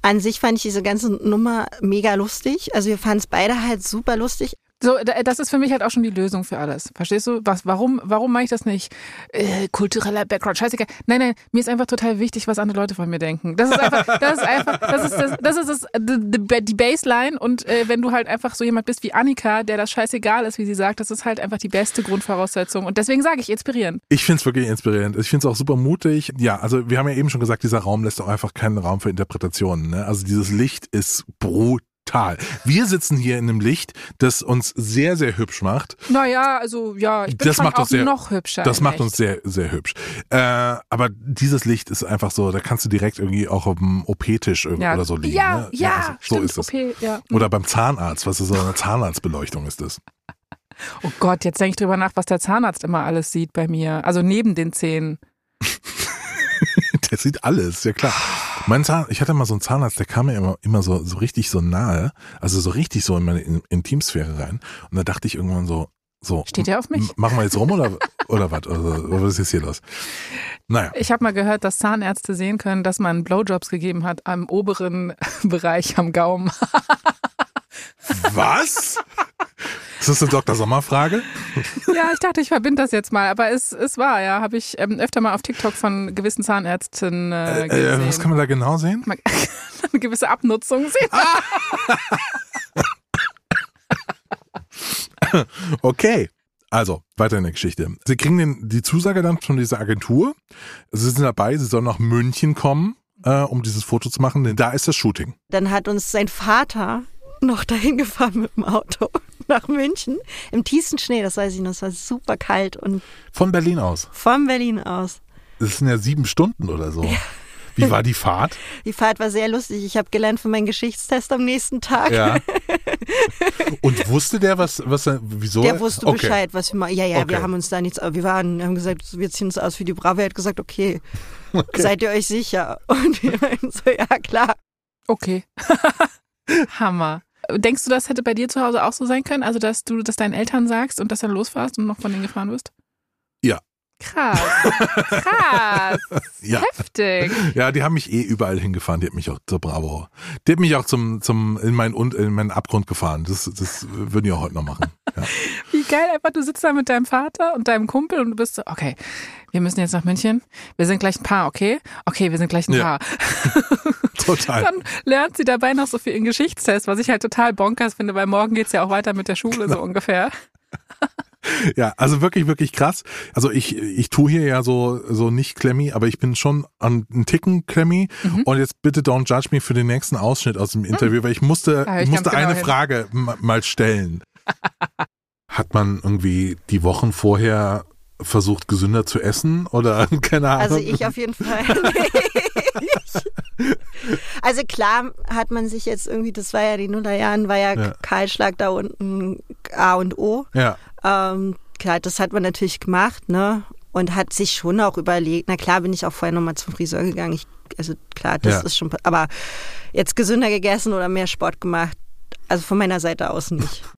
An sich fand ich diese ganze Nummer mega lustig. Also wir fanden es beide halt super lustig. So, da- das ist für mich halt auch schon die Lösung für alles. Verstehst du? Was, warum, warum mache ich das nicht? Äh, kultureller Background, scheißegal. Nein, nein, mir ist einfach total wichtig, was andere Leute von mir denken. Das ist einfach, das ist einfach, das ist das, das ist das, die, die- die Baseline. Und äh, wenn du halt einfach so jemand bist wie Annika, der das scheißegal ist, wie sie sagt, das ist halt einfach die beste Grundvoraussetzung. Und deswegen sage ich inspirieren. Ich finde es wirklich inspirierend. Ich finde es auch super mutig. Ja, also wir haben ja eben schon gesagt, dieser Raum lässt auch einfach keinen Raum für Interpretationen. Ne? Also dieses Licht ist brutal total. Wir sitzen hier in einem Licht, das uns sehr, sehr hübsch macht. Naja, also ja, ich bin Das macht auch uns sehr- noch hübscher. Das macht Echt. uns sehr, sehr hübsch. Äh, aber dieses Licht ist einfach so, da kannst du direkt irgendwie auch auf dem OP-Tisch ja. oder so liegen. Ja, ne? ja, also, so stimmt, ist es. OP, ja. Oder beim Zahnarzt, was ist so eine Zahnarztbeleuchtung ist das? Oh Gott, jetzt denke ich drüber nach, was der Zahnarzt immer alles sieht bei mir. Also neben den Zähnen. Der sieht alles, ja klar. Mein Zahn, ich hatte mal so einen Zahnarzt, der kam mir immer, immer so, so richtig so nahe, also so richtig so in meine In- Intimsphäre rein. Und da dachte ich irgendwann so, so. Steht der auf mich? Machen wir jetzt rum oder, oder was? Also, was ist jetzt hier los? Naja. Ich habe mal gehört, dass Zahnärzte sehen können, dass man Blowjobs gegeben hat am oberen Bereich am Gaumen. Was? Ist das eine Dr. Sommer-Frage? ja, ich dachte, ich verbinde das jetzt mal, aber es, es war, ja, habe ich ähm, öfter mal auf TikTok von gewissen Zahnärzten äh, Äh, gesehen. was kann man da genau sehen? Man kann eine gewisse Abnutzung sehen. Okay. Also, weiter in der Geschichte. Sie kriegen den, die Zusage dann von dieser Agentur. Sie sind dabei, sie sollen nach München kommen, äh, um dieses Foto zu machen, denn da ist das Shooting. Dann hat uns sein Vater noch dahin gefahren mit dem Auto nach München im tiefsten Schnee, das weiß ich noch, es war super kalt und Von Berlin aus. von Berlin aus. Das sind ja sieben Stunden oder so. Wie war die Fahrt? Die Fahrt war sehr lustig. Ich habe gelernt für meinen Geschichtstest am nächsten Tag. Ja. Und wusste der, was, was er, wieso? Der wusste okay. Bescheid, was wir machen. Ja, ja, Okay. wir haben uns da nichts, wir waren, haben gesagt, wir ziehen uns aus wie die Bravo. Er hat gesagt, okay, Okay. seid ihr euch sicher? Und wir meinten so, ja klar. Okay. Hammer. Denkst du, das hätte bei dir zu Hause auch so sein können? Also, dass du das deinen Eltern sagst und dass dann losfährst und noch von denen gefahren wirst? Ja. Krass. Krass. Ja. Heftig. Ja, die haben mich eh überall hingefahren. Die hat mich auch zur Bravo. Die hat mich auch zum, zum, in meinen, in meinen Abgrund gefahren. Das, das würden die auch heute noch machen. Ja. Wie geil einfach, du sitzt da mit deinem Vater und deinem Kumpel und du bist so, okay, wir müssen jetzt nach München. Wir sind gleich ein Paar, okay? Okay, wir sind gleich ein Ja. Paar. Total. Dann lernt sie dabei noch so viel in Geschichtstest, was ich halt total bonkers finde, weil morgen geht's ja auch weiter mit der Schule so ungefähr. Ja, also wirklich, wirklich krass. Also ich, ich tue hier ja so, so nicht Klemmi, aber ich bin schon an einen Ticken Klemmi. Mhm. Und jetzt bitte don't judge me für den nächsten Ausschnitt aus dem Interview, weil ich musste, hör ich musste genau eine hin. Frage ma- mal stellen. Hat man irgendwie die Wochen vorher versucht, gesünder zu essen oder keine Ahnung? Also ich auf jeden Fall nicht. Also klar hat man sich jetzt irgendwie, das war ja die Nullerjahren, war ja, Ja. Kahlschlag da unten A und O. Ja, Ähm, klar, das hat man natürlich gemacht, ne? Und hat sich schon auch überlegt, na klar bin ich auch vorher nochmal zum Friseur gegangen. Ich, also klar, das Ja. ist schon, aber jetzt gesünder gegessen oder mehr Sport gemacht, also von meiner Seite aus nicht.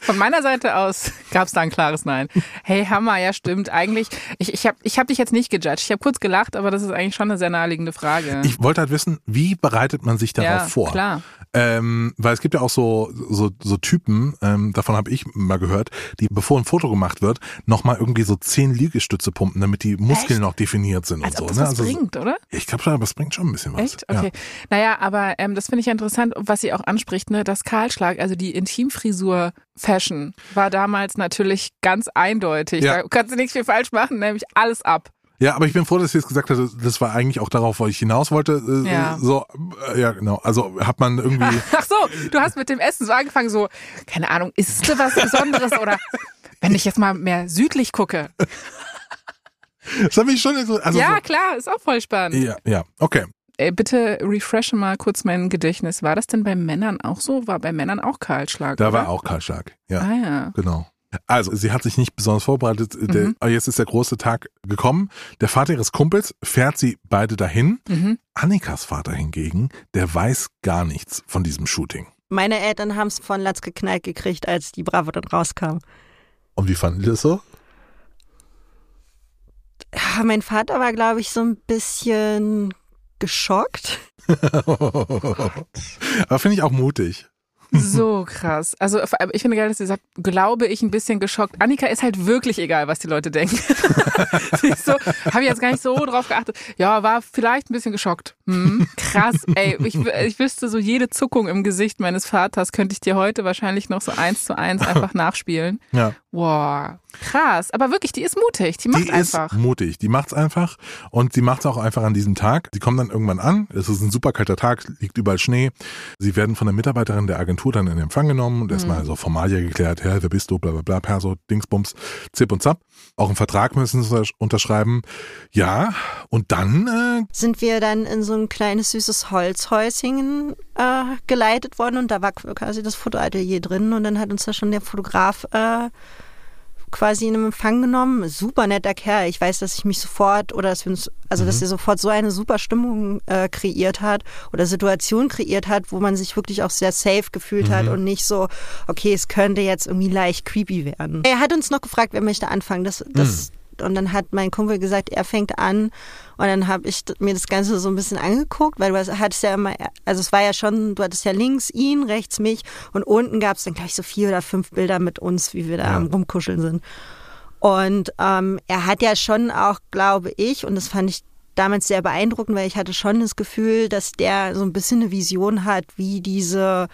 Von meiner Seite aus gab's da ein klares Nein. Hey, Hammer, ja stimmt. Eigentlich, ich, ich habe ich hab dich jetzt nicht gejudged. Ich habe kurz gelacht, aber das ist eigentlich schon eine sehr naheliegende Frage. ich wollte halt wissen, wie bereitet man sich darauf ja, vor? klar. Ähm, weil es gibt ja auch so, so, so Typen, ähm, davon habe ich mal gehört, die, bevor ein Foto gemacht wird, nochmal irgendwie so zehn Liegestütze pumpen, damit die Muskeln Echt? noch definiert sind Als und so. das ne? Also, bringt, oder? Ich glaube schon, aber es bringt schon ein bisschen was. Echt? Okay. Naja, aber ähm, das finde ich ja interessant, was sie auch anspricht, ne? Das Kahlschlag, also die Intimfrisur-Fashion war damals natürlich ganz eindeutig. Ja. Da kannst du nichts viel falsch machen, nämlich alles ab. Ja. aber ich bin froh, dass sie jetzt gesagt hat, das war eigentlich auch darauf, wo ich hinaus wollte. Äh, Ja. So, äh, ja, genau. Also hat man irgendwie. Ach so, du hast mit dem Essen so angefangen, so, keine Ahnung, isst du was Besonderes oder wenn ich jetzt mal mehr südlich gucke. das hat mich schon so. Also ja, klar, ist auch voll so, spannend. ja, ja, okay. Äh, bitte refreshe mal kurz mein Gedächtnis. War das denn bei Männern auch so? War bei Männern auch Kahlschlag? Da oder? war auch Kahlschlag. Ja. Ah ja. Genau. Also, sie hat sich nicht besonders vorbereitet. Der, Mhm. aber jetzt ist der große Tag gekommen. Der Vater ihres Kumpels fährt sie beide dahin. Mhm. Annikas Vater hingegen, der weiß gar nichts von diesem Shooting. Meine Eltern haben es von Latz geknallt gekriegt, als die Bravo dann rauskam. Und wie fanden die das so? Ja, mein Vater war, glaube ich, so ein bisschen geschockt. aber finde ich auch mutig. So krass. Also ich finde geil, dass sie sagt, glaube ich, ein bisschen geschockt. Annika ist halt wirklich egal, was die Leute denken. so, habe ich jetzt gar nicht so drauf geachtet. Ja, war vielleicht ein bisschen geschockt. Hm, krass, ey. Ich, ich wüsste so jede Zuckung im Gesicht meines Vaters könnte ich dir heute wahrscheinlich noch so eins zu eins einfach nachspielen. Ja. Wow, krass. Aber wirklich, die ist mutig. Die macht die einfach. Ist mutig. Die macht's einfach und sie macht's auch einfach an diesem Tag. Sie kommen dann irgendwann an. Es ist ein super kalter Tag, liegt überall Schnee. Sie werden von der Mitarbeiterin der Agentur dann in Empfang genommen und erstmal mhm. so Formalia geklärt. Ja, wer bist du? Bla bla bla. Perso, Dingsbums, Zip und Zap. Auch einen Vertrag müssen sie unterschreiben. Ja, und dann äh, sind wir dann in so ein kleines süßes Holzhäuschen äh, geleitet worden und da war quasi das Fotoatelier drin und dann hat uns da schon der Fotograf äh, quasi in einem Empfang genommen. Super netter Kerl. Ich weiß, dass ich mich sofort oder dass wir uns, also mhm. dass er sofort so eine super Stimmung äh, kreiert hat oder Situation kreiert hat, wo man sich wirklich auch sehr safe gefühlt mhm. hat und nicht so, okay, es könnte jetzt irgendwie leicht creepy werden. Er hat uns noch gefragt, wer möchte anfangen. Das, das mhm und dann hat mein Kumpel gesagt, er fängt an. Und dann habe ich mir das Ganze so ein bisschen angeguckt, weil du hattest ja immer, also es war ja schon, du hattest ja links ihn, rechts mich und unten gab es dann gleich so vier oder fünf Bilder mit uns, wie wir da ja. am Rumkuscheln sind. Und ähm, er hat ja schon auch, glaube ich, und das fand ich damals sehr beeindruckend, weil ich hatte schon das Gefühl, dass der so ein bisschen eine Vision hat, wie diese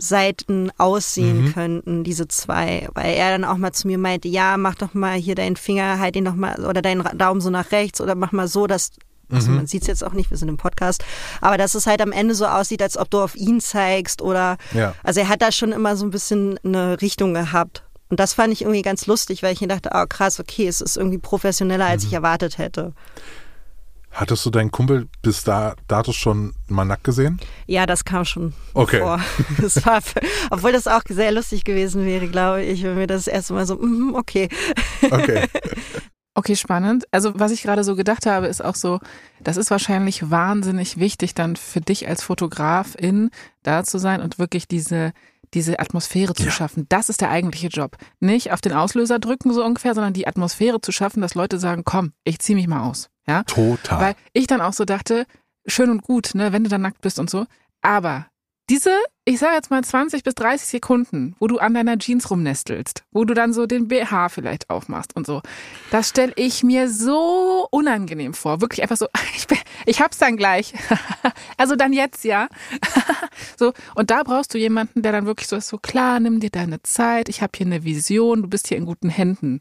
Seiten aussehen mhm. könnten, diese zwei. Weil er dann auch mal zu mir meinte, ja, mach doch mal hier deinen Finger, halt ihn doch mal, oder deinen Daumen so nach rechts oder mach mal so, dass also mhm. man sieht es jetzt auch nicht, wir sind im Podcast, aber dass es halt am Ende so aussieht, als ob du auf ihn zeigst oder ja. also er hat da schon immer so ein bisschen eine Richtung gehabt. Und das fand ich irgendwie ganz lustig, weil ich mir dachte, oh krass, okay, es ist irgendwie professioneller, als mhm. ich erwartet hätte. Hattest du deinen Kumpel bis da, dato schon mal nackt gesehen? Ja, das kam schon okay. vor. Das war, obwohl das auch sehr lustig gewesen wäre, glaube ich, wenn wir das erste Mal so, mm, okay. Okay. Okay, spannend. Also was ich gerade so gedacht habe, ist auch so, das ist wahrscheinlich wahnsinnig wichtig, dann für dich als Fotografin da zu sein und wirklich diese diese Atmosphäre zu ja. schaffen. Das ist der eigentliche Job. Nicht auf den Auslöser drücken so ungefähr, sondern die Atmosphäre zu schaffen, dass Leute sagen, komm, ich zieh mich mal aus. Ja? Total. Weil ich dann auch so dachte, schön und gut, ne, wenn du dann nackt bist und so. Aber diese, ich sage jetzt mal 20 bis 30 Sekunden, wo du an deiner Jeans rumnestelst, wo du dann so den BH vielleicht aufmachst und so, das stelle ich mir so unangenehm vor. Wirklich einfach so, ich, ich hab's dann gleich. also dann jetzt, ja. so, und da brauchst du jemanden, der dann wirklich so ist, so klar, nimm dir deine Zeit, ich habe hier eine Vision, du bist hier in guten Händen.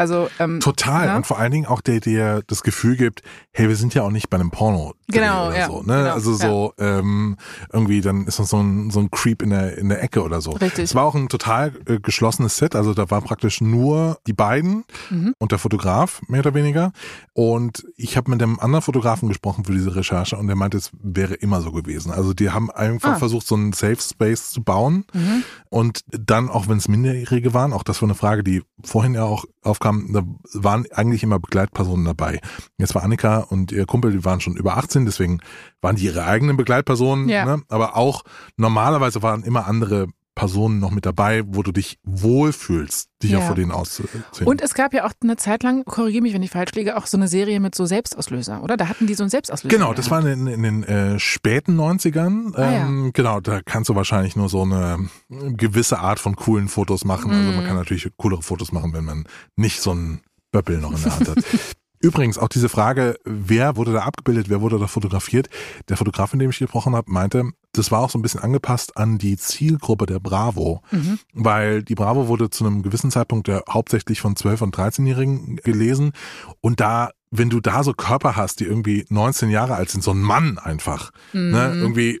Also ähm, total ja? und vor allen Dingen auch der dir das Gefühl gibt, hey, wir sind ja auch nicht bei einem Porno genau, oder ja, so, ne? Genau, also so ja. ähm, irgendwie dann ist das so ein so ein Creep in der in der Ecke oder so. Richtig. Es war auch ein total äh, geschlossenes Set, also da war praktisch nur die beiden mhm. und der Fotograf mehr oder weniger und ich habe mit einem anderen Fotografen gesprochen für diese Recherche und der meinte, es wäre immer so gewesen. Also die haben einfach ah. versucht so einen Safe Space zu bauen mhm. und dann auch wenn es Minderjährige waren, auch das war eine Frage, die vorhin ja auch aufkam, da waren eigentlich immer Begleitpersonen dabei. Jetzt war Annika und ihr Kumpel, die waren schon über 18, deswegen waren die ihre eigenen Begleitpersonen. Ja. Ne? Aber auch normalerweise waren immer andere Personen noch mit dabei, wo du dich wohlfühlst, dich ja. auch vor denen auszuziehen. Und es gab ja auch eine Zeit lang, korrigiere mich, wenn ich falsch liege, auch so eine Serie mit so Selbstauslöser, oder? Da hatten die so einen Selbstauslöser. Genau, das war in, in den äh, späten 90ern. Ah, ähm, ja. Genau, da kannst du wahrscheinlich nur so eine gewisse Art von coolen Fotos machen. Also man mhm. kann natürlich coolere Fotos machen, wenn man nicht so einen Böppel noch in der Hand hat. Übrigens, auch diese Frage, wer wurde da abgebildet, wer wurde da fotografiert? Der Fotograf, mit dem ich gesprochen habe, meinte, das war auch so ein bisschen angepasst an die Zielgruppe der Bravo, mhm. weil die Bravo wurde zu einem gewissen Zeitpunkt ja hauptsächlich von 12- und 13-Jährigen gelesen und da wenn du da so Körper hast, die irgendwie 19 Jahre alt sind, so ein Mann einfach, ne, mhm. ne, irgendwie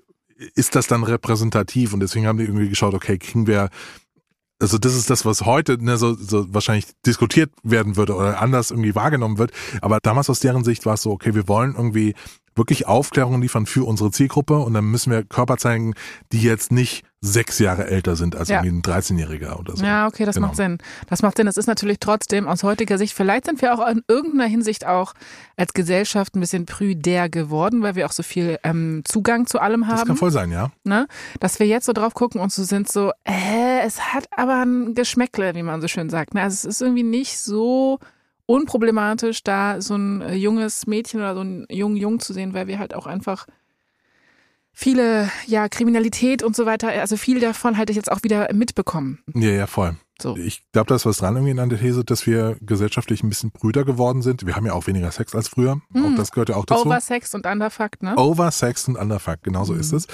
ist das dann repräsentativ und deswegen haben die irgendwie geschaut, okay, kriegen wir also das ist das, was heute ne, so, so wahrscheinlich diskutiert werden würde oder anders irgendwie wahrgenommen wird. Aber damals aus deren Sicht war es so, okay, wir wollen irgendwie wirklich Aufklärung liefern für unsere Zielgruppe und dann müssen wir Körper zeigen, die jetzt nicht sechs Jahre älter sind als ja. irgendwie ein 13-Jähriger oder so. Ja, okay, das genau. macht Sinn. Das macht Sinn. Das ist natürlich trotzdem aus heutiger Sicht, vielleicht sind wir auch in irgendeiner Hinsicht auch als Gesellschaft ein bisschen prüder geworden, weil wir auch so viel ähm, Zugang zu allem haben. Das kann voll sein, ja. Ne? Dass wir jetzt so drauf gucken und so sind so, äh, es hat aber ein Geschmäckle, wie man so schön sagt. Ne? Also es ist irgendwie nicht so unproblematisch, da so ein äh, junges Mädchen oder so einen jungen Jung zu sehen, weil wir halt auch einfach viele, ja, Kriminalität und so weiter, also viel davon halte ich jetzt auch wieder mitbekommen. Ja, ja, voll. So. Ich glaube, da ist was dran irgendwie an der These, dass wir gesellschaftlich ein bisschen brüder geworden sind. Wir haben ja auch weniger Sex als früher. Mhm. Auch das gehört ja auch dazu. Oversex und Underfucked, ne? Oversex und Underfuck, genau so Mhm. ist es.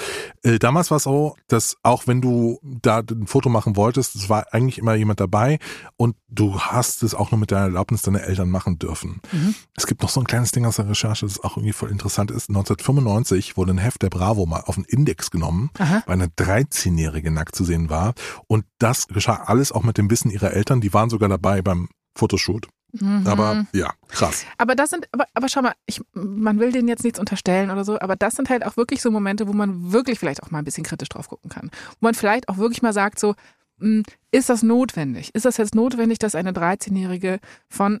Äh, damals war es so, dass auch wenn du da ein Foto machen wolltest, es war eigentlich immer jemand dabei und du hast es auch nur mit deiner Erlaubnis deiner Eltern machen dürfen. Mhm. Es gibt noch so ein kleines Ding aus der Recherche, das auch irgendwie voll interessant ist. 1995 wurde ein Heft der Bravo mal auf den Index genommen, Aha. weil eine 13-Jährige nackt zu sehen war. Und das geschah alles auch mit dem Wissen ihrer Eltern. Die waren sogar dabei beim Fotoshoot. Mhm. Aber ja, krass. Aber das sind, aber, aber schau mal, ich, man will denen jetzt nichts unterstellen oder so, aber das sind halt auch wirklich so Momente, wo man wirklich vielleicht auch mal ein bisschen kritisch drauf gucken kann. Wo man vielleicht auch wirklich mal sagt, so, mh, ist das notwendig? Ist das jetzt notwendig, dass eine 13-Jährige von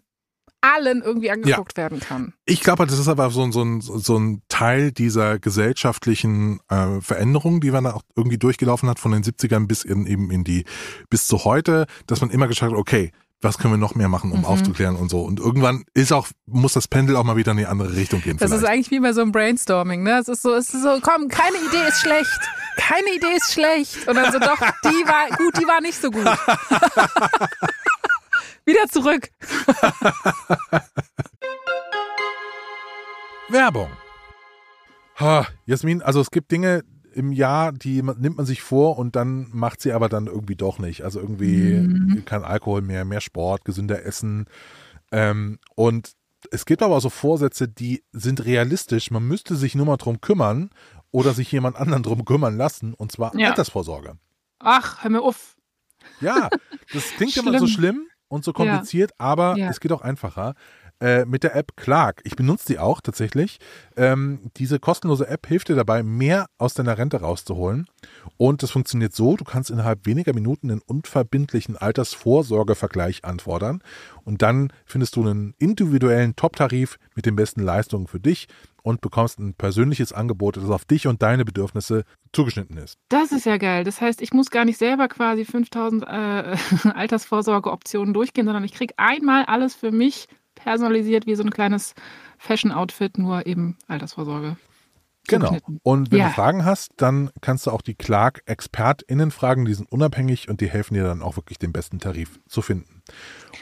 allen irgendwie angeguckt werden kann? Ich glaube, das ist aber so, ein- so, ein, so ein Teil dieser gesellschaftlichen äh, Veränderung, die man auch irgendwie durchgelaufen hat von den 70ern bis in, eben in die, bis zu heute, dass man immer geschaut hat, okay, was können wir noch mehr machen, um Mhm. aufzuklären und so. Und irgendwann ist auch, muss das Pendel auch mal wieder in die andere Richtung gehen. Das vielleicht. ist eigentlich wie bei so einem Brainstorming, ne? Es ist so, es ist so, komm, keine Idee ist schlecht. Keine Idee ist schlecht. Und dann so, doch, die war gut, die war nicht so gut. Wieder zurück. Werbung. Ha, Jasmin, also es gibt Dinge im Jahr, die nimmt man sich vor und dann macht sie aber dann irgendwie doch nicht. Also irgendwie Mhm. kein Alkohol mehr, mehr Sport, gesünder Essen. Ähm, und es gibt aber auch so Vorsätze, die sind realistisch. Man müsste sich nur mal drum kümmern oder sich jemand anderen drum kümmern lassen, und zwar Ja. Altersvorsorge. Ach, hör mir auf. Ja, das klingt immer so Schlimm. Und so kompliziert, aber Ja. es geht auch einfacher. Äh, mit der App Clark. Ich benutze die auch tatsächlich. Ähm, diese kostenlose App hilft dir dabei, mehr aus deiner Rente rauszuholen. Und das funktioniert so, du kannst innerhalb weniger Minuten einen unverbindlichen Altersvorsorgevergleich anfordern. Und dann findest du einen individuellen Top-Tarif mit den besten Leistungen für dich und bekommst ein persönliches Angebot, das auf dich und deine Bedürfnisse zugeschnitten ist. Das ist ja geil. Das heißt, ich muss gar nicht selber quasi 5000 äh, Altersvorsorgeoptionen durchgehen, sondern ich kriege einmal alles für mich personalisiert wie so ein kleines Fashion-Outfit, nur eben Altersvorsorge. Genau. Und wenn Ja. du Fragen hast, dann kannst du auch die Clark-ExpertInnen fragen, die sind unabhängig und die helfen dir dann auch wirklich den besten Tarif zu finden.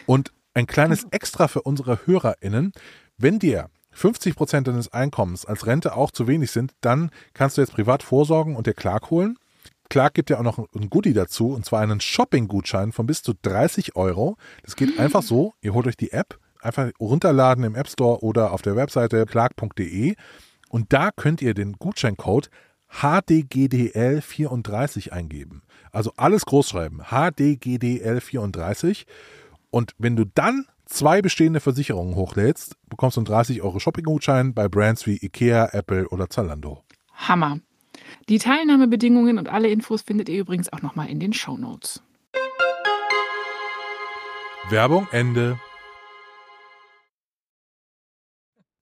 Und ein kleines Extra für unsere HörerInnen, wenn dir 50 Prozent deines Einkommens als Rente auch zu wenig sind, dann kannst du jetzt privat vorsorgen und dir Clark holen. Clark gibt ja auch noch ein Goodie dazu, und zwar einen Shopping-Gutschein von bis zu 30 Euro. Das geht einfach so, ihr holt euch die App, einfach runterladen im App Store oder auf der Webseite clark.de und da könnt ihr den Gutscheincode HDGDL34 eingeben. Also alles großschreiben, HDGDL34 und wenn du dann zwei bestehende Versicherungen hochlädst, bekommst du einen 30 Euro Shopping-Gutschein bei Brands wie Ikea, Apple oder Zalando. Hammer. Die Teilnahmebedingungen und alle Infos findet ihr übrigens auch nochmal in den Shownotes. Werbung Ende.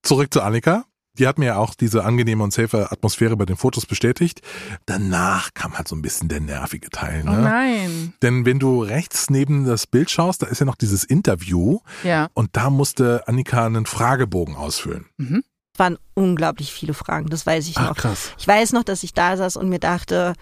Zurück zu Annika. Die hat mir ja auch diese angenehme und safe Atmosphäre bei den Fotos bestätigt. Danach kam halt so ein bisschen der nervige Teil. Ne? Oh nein. Denn wenn du rechts neben das Bild schaust, da ist ja noch dieses Interview Ja. und da musste Annika einen Fragebogen ausfüllen. Mhm. Es waren unglaublich viele Fragen, das weiß ich Ach noch. krass. Ich weiß noch, dass ich da saß und mir dachte,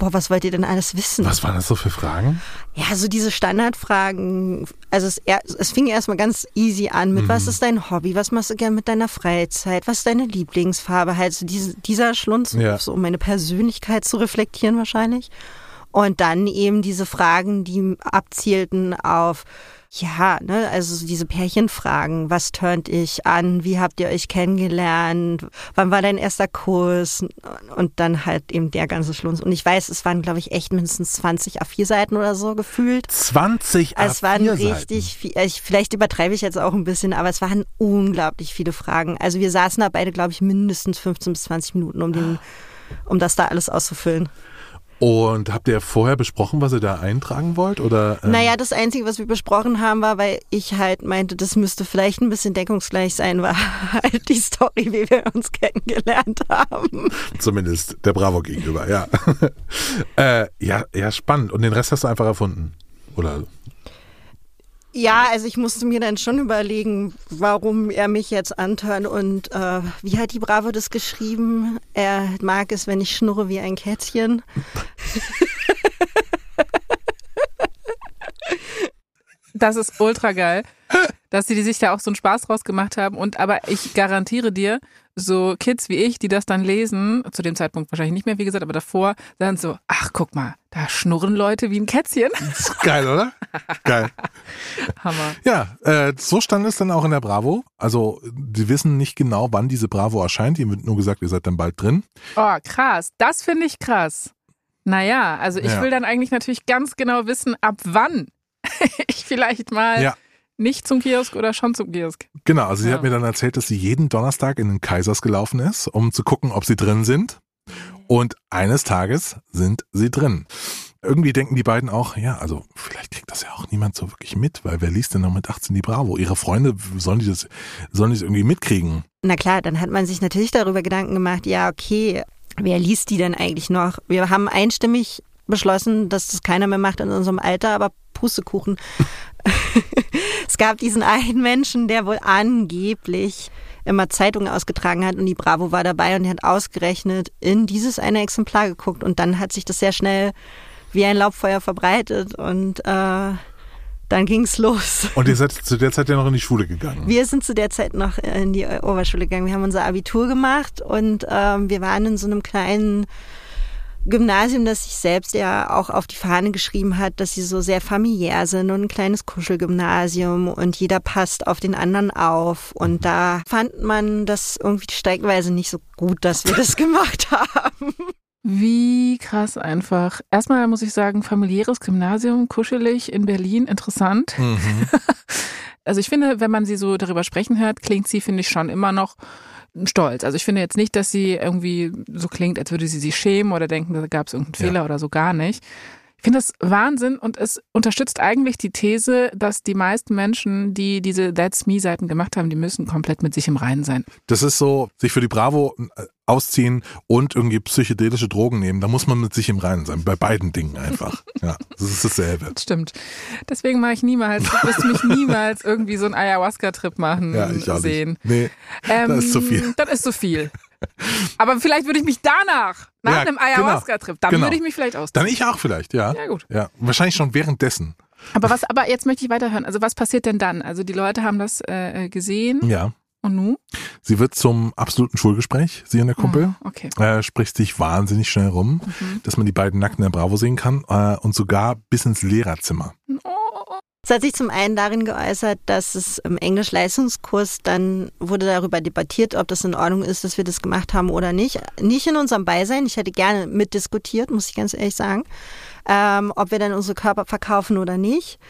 boah, was wollt ihr denn alles wissen? Was waren das so für Fragen? Ja, so diese Standardfragen. Also es, es fing erstmal ganz easy an mit, was ist dein Hobby, was machst du gern mit deiner Freizeit, was ist deine Lieblingsfarbe, halt so diese, dieser Schlunz, Ja. so um meine Persönlichkeit zu reflektieren wahrscheinlich. Und dann eben diese Fragen, die abzielten auf, ja, ne, also so diese Pärchenfragen. Was turnt ich an? Wie habt ihr euch kennengelernt? Wann war dein erster Kurs? Und dann halt eben der ganze Schlunz. Und ich weiß, es waren, glaube ich, echt mindestens 20 A4-Seiten oder so gefühlt. 20 Also Es waren A4 richtig viel, ich, vielleicht übertreibe ich jetzt auch ein bisschen, aber es waren unglaublich viele Fragen. Also wir saßen da beide, glaube ich, mindestens 15 bis 20 Minuten, um den, um das da alles auszufüllen. Und habt ihr vorher besprochen, was ihr da eintragen wollt? Oder, ähm, Naja, das Einzige, was wir besprochen haben, war, weil ich halt meinte, das müsste vielleicht ein bisschen deckungsgleich sein, war halt die Story, wie wir uns kennengelernt haben. Zumindest der Bravo gegenüber, ja. äh, ja. Ja, spannend. Und den Rest hast du einfach erfunden? Oder? Ja, also ich musste mir dann schon überlegen, warum er mich jetzt antört und äh, wie hat die Bravo das geschrieben? Er mag es, wenn ich schnurre wie ein Kätzchen. Das ist ultra geil, dass sie sich da auch so einen Spaß draus gemacht haben. Und aber ich garantiere dir, so Kids wie ich, die das dann lesen, zu dem Zeitpunkt wahrscheinlich nicht mehr, wie gesagt, aber davor, dann so, ach guck mal, da schnurren Leute wie ein Kätzchen. Geil, oder? Geil. Hammer. Ja, äh, so stand es dann auch in der Bravo. Also, die wissen nicht genau, wann diese Bravo erscheint. Ihnen wird nur gesagt, ihr seid dann bald drin. Oh, krass. Das finde ich krass. Naja, also ich Ja. will dann eigentlich natürlich ganz genau wissen, ab wann ich vielleicht mal Ja. nicht zum Kiosk oder schon zum Kiosk. Genau, also sie Ja. hat mir dann erzählt, dass sie jeden Donnerstag in den Kaisers gelaufen ist, um zu gucken, ob sie drin sind. Und eines Tages sind sie drin. Irgendwie denken die beiden auch, ja, also vielleicht kriegt das ja auch niemand so wirklich mit, weil wer liest denn noch mit 18 die Bravo? Ihre Freunde, sollen die das, sollen die das irgendwie mitkriegen? Na klar, dann hat man sich natürlich darüber Gedanken gemacht, ja, okay, wer liest die denn eigentlich noch? Wir haben einstimmig beschlossen, dass das keiner mehr macht in unserem Alter, aber Pustekuchen. es gab diesen einen Menschen, der wohl angeblich immer Zeitungen ausgetragen hat und die Bravo war dabei und der hat ausgerechnet in dieses eine Exemplar geguckt und dann hat sich das sehr schnell wie ein Laubfeuer verbreitet und äh, dann ging's los. Und ihr seid zu der Zeit ja noch in die Schule gegangen. Wir sind zu der Zeit noch in die Oberschule gegangen. Wir haben unser Abitur gemacht und ähm, wir waren in so einem kleinen Gymnasium, das sich selbst ja auch auf die Fahne geschrieben hat, dass sie so sehr familiär sind und ein kleines Kuschelgymnasium und jeder passt auf den anderen auf. Und da fand man das irgendwie steigweise nicht so gut, dass wir das gemacht haben. Wie krass einfach. Erstmal muss ich sagen, familiäres Gymnasium, kuschelig in Berlin, interessant. Mhm. Also ich finde, wenn man sie so darüber sprechen hört, klingt sie, finde ich, schon immer noch stolz. Also ich finde jetzt nicht, dass sie irgendwie so klingt, als würde sie sich schämen oder denken, da gab es irgendeinen Ja. Fehler oder so gar nicht. Ich finde das Wahnsinn und es unterstützt eigentlich die These, dass die meisten Menschen, die diese That's Me-Seiten gemacht haben, die müssen komplett mit sich im Reinen sein. Das ist so, sich für die Bravo äh, ausziehen und irgendwie psychedelische Drogen nehmen. Da muss man mit sich im Reinen sein. Bei beiden Dingen einfach. Ja, das ist dasselbe. Das stimmt. Deswegen mache ich niemals, du wirst mich niemals irgendwie so einen Ayahuasca-Trip machen Ja, ich auch sehen. nicht. Nee, Ähm, Das ist zu viel. Das ist zu viel. Aber vielleicht würde ich mich danach, nach Ja, einem genau. Ayahuasca-Trip, dann Genau. würde ich mich vielleicht aus. dann ich auch vielleicht, ja. Ja, gut. Ja, wahrscheinlich schon währenddessen. Aber was, aber jetzt möchte ich weiterhören. Also was passiert denn dann? Also die Leute haben das äh, gesehen Ja. und nu? Sie wird zum absoluten Schulgespräch, sie und der Kumpel. Oh, okay. Äh, spricht sich wahnsinnig schnell rum, Mhm. dass man die beiden nackt in der Bravo sehen kann äh, und sogar bis ins Lehrerzimmer. Oh, Es hat sich zum einen darin geäußert, dass es im Englisch-Leistungskurs dann wurde darüber debattiert, ob das in Ordnung ist, dass wir das gemacht haben oder nicht. Nicht in unserem Beisein. Ich hätte gerne mitdiskutiert, muss ich ganz ehrlich sagen, ähm, ob wir dann unsere Körper verkaufen oder nicht.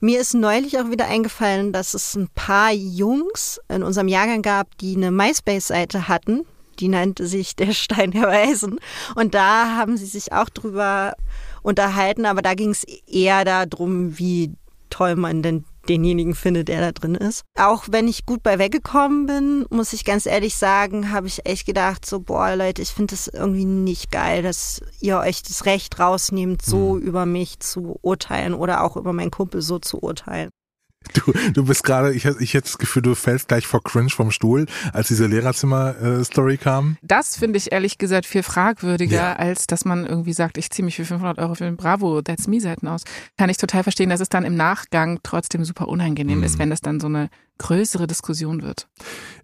Mir ist neulich auch wieder eingefallen, dass es ein paar Jungs in unserem Jahrgang gab, die eine MySpace-Seite hatten. Die nannte sich der Stein der Weisen. Und da haben sie sich auch drüber unterhalten, aber da ging es eher darum, wie toll man denn denjenigen findet, der da drin ist. Auch wenn ich gut bei weggekommen bin, muss ich ganz ehrlich sagen, habe ich echt gedacht, so, boah, Leute, ich finde das irgendwie nicht geil, dass ihr euch das Recht rausnehmt, so über mich zu urteilen oder auch über meinen Kumpel so zu urteilen. Du, du bist gerade, ich, ich hätte das Gefühl, du fällst gleich vor Cringe vom Stuhl, als diese Lehrerzimmer-Story kam. Das finde ich ehrlich gesagt viel fragwürdiger, Ja. als dass man irgendwie sagt, ich ziehe mich für 500 Euro für den Bravo That's Me Seiten aus. Kann ich total verstehen, dass es dann im Nachgang trotzdem super unangenehm Mhm. ist, wenn das dann so eine größere Diskussion wird.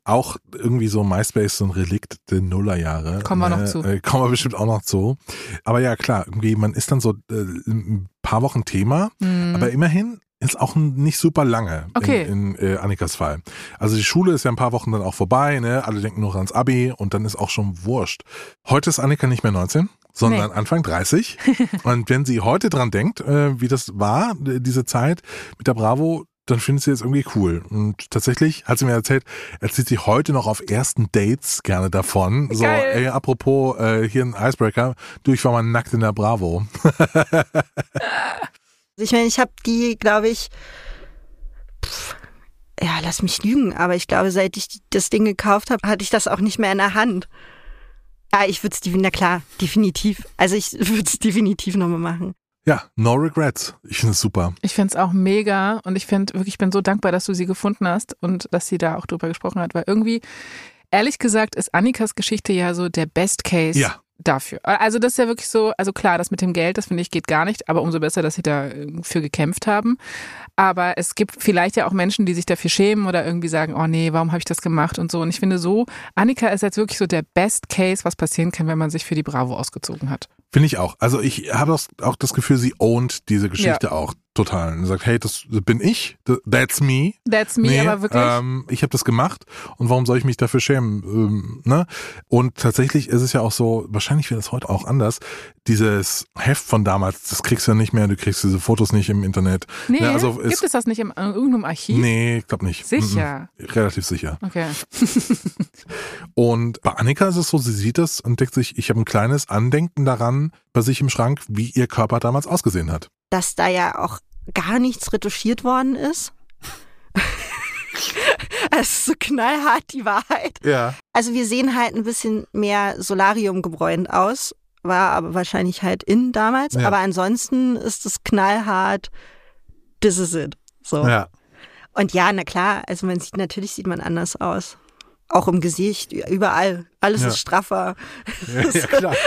Auch irgendwie so MySpace, so ein Relikt der Nullerjahre. Kommen wir noch Äh, zu. Äh, kommen wir bestimmt auch noch zu. Aber ja, klar, irgendwie, man ist dann so äh, ein paar Wochen Thema, Mhm. aber immerhin ist auch nicht super lange Okay. in, in äh, Annikas Fall. Also die Schule ist ja ein paar Wochen dann auch vorbei, ne? Alle denken noch ans Abi und dann ist auch schon wurscht. Heute ist Annika nicht mehr 19, sondern Anfang 30. und wenn sie heute dran denkt, äh, wie das war, diese Zeit mit der Bravo, dann findet sie es irgendwie cool. Und tatsächlich hat sie mir erzählt, erzählt sie heute noch auf ersten Dates gerne davon. So, Geil. ey, apropos, äh, hier ein Icebreaker. Du, ich war mal nackt in der Bravo. Ich meine, ich habe die, glaube ich, pff, ja, lass mich lügen, aber ich glaube, seit ich das Ding gekauft habe, hatte ich das auch nicht mehr in der Hand. Ja, ich würde es, na klar, definitiv. Also ich würde es definitiv nochmal machen. Ja, no regrets. Ich finde es super. Ich finde es auch mega und ich finde wirklich, ich bin so dankbar, dass du sie gefunden hast und dass sie da auch drüber gesprochen hat, weil irgendwie, ehrlich gesagt, ist Annikas Geschichte ja so der Best Case. Ja. Dafür. Also das ist ja wirklich so, also klar, das mit dem Geld, das finde ich geht gar nicht, aber umso besser, dass sie dafür gekämpft haben. Aber es gibt vielleicht ja auch Menschen, die sich dafür schämen oder irgendwie sagen, oh nee, warum habe ich das gemacht und so. Und ich finde so, Annika ist jetzt wirklich so der Best Case, was passieren kann, wenn man sich für die Bravo ausgezogen hat. Finde ich auch. Also ich habe auch das Gefühl, sie ownt diese Geschichte ja. auch total. Und sagt, hey, das bin ich, that's me. That's me, nee, aber wirklich. Ähm, ich habe das gemacht und warum soll ich mich dafür schämen? Ähm, ne? Und tatsächlich ist es ja auch so, wahrscheinlich wäre das heute auch anders, dieses Heft von damals, das kriegst du ja nicht mehr, du kriegst diese Fotos nicht im Internet. Nee, ne? also gibt es das nicht in irgendeinem Archiv? Nee, ich glaube nicht. Sicher? -mm. Relativ sicher. Okay. und bei Annika ist es so, sie sieht das und denkt sich, ich habe ein kleines Andenken daran bei sich im Schrank, wie ihr Körper damals ausgesehen hat. Dass da ja auch gar nichts retuschiert worden ist. Es ist so knallhart die Wahrheit. Ja. Also wir sehen halt ein bisschen mehr Solarium gebräunt aus, war aber wahrscheinlich halt in damals. Ja. Aber ansonsten ist es knallhart, this is it. So. Ja. Und ja, na klar, also man sieht, natürlich sieht man anders aus. Auch im Gesicht, überall. Alles ja. ist straffer. Ja, ja klar.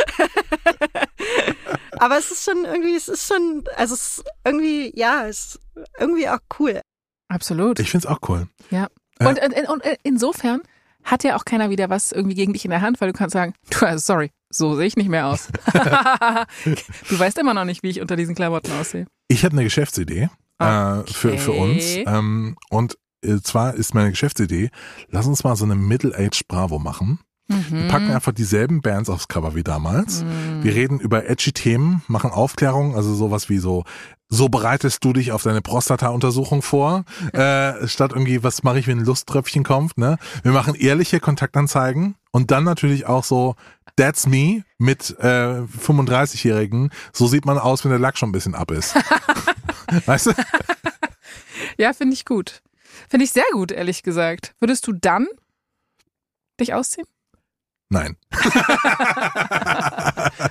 Aber es ist schon irgendwie, es ist schon, also es ist irgendwie, ja, es ist irgendwie auch cool. Absolut. Ich finde es auch cool. Ja. Und, äh, und, und insofern hat ja auch keiner wieder was irgendwie gegen dich in der Hand, weil du kannst sagen, du, also sorry, so sehe ich nicht mehr aus. du weißt immer noch nicht, wie ich unter diesen Klamotten aussehe. Ich habe eine Geschäftsidee okay. äh, für, für uns. Ähm, und äh, zwar ist meine Geschäftsidee, lass uns mal so eine Middle-Age Bravo machen. Mhm. Wir packen einfach dieselben Bands aufs Cover wie damals. Mhm. Wir reden über edgy Themen, machen Aufklärung, also sowas wie so, so bereitest du dich auf deine Prostata-Untersuchung vor, äh, statt irgendwie, was mache ich, wenn ein Lusttröpfchen kommt, ne? Wir machen ehrliche Kontaktanzeigen und dann natürlich auch so, That's me mit äh, 35-Jährigen. So sieht man aus, wenn der Lack schon ein bisschen ab ist. weißt du? Ja, finde ich gut. Finde ich sehr gut, ehrlich gesagt. Würdest du dann dich ausziehen? Nein.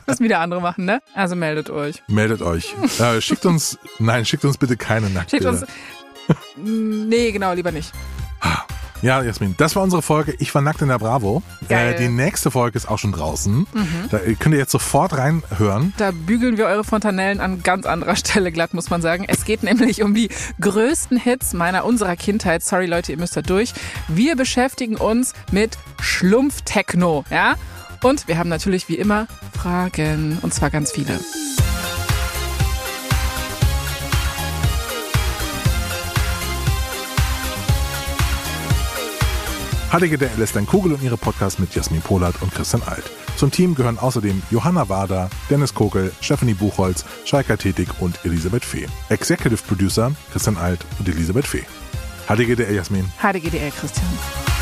Müssen wieder andere machen, ne? Also meldet euch. Meldet euch. Äh, schickt uns, nein, schickt uns bitte keine Nacktbilder. Schickt uns, nee, genau, lieber nicht. Ja, Jasmin, das war unsere Folge. Ich war nackt in der Bravo. Äh, die nächste Folge ist auch schon draußen. Mhm. Da könnt ihr jetzt sofort reinhören. Da bügeln wir eure Fontanellen an ganz anderer Stelle glatt, muss man sagen. Es geht nämlich um die größten Hits meiner, unserer Kindheit. Sorry Leute, ihr müsst da durch. Wir beschäftigen uns mit Schlumpftechno, ja? Und wir haben natürlich wie immer Fragen. Und zwar ganz viele. HDGDL lässt ein Kugel und ihre Podcasts mit Jasmin Polat und Christian Alt. Zum Team gehören außerdem Johanna Wader, Dennis Kogel, Stephanie Buchholz, Scheika Tätig und Elisabeth Fee. Executive Producer Christian Alt und Elisabeth Fee. HDGDL Jasmin. HDGDL Christian.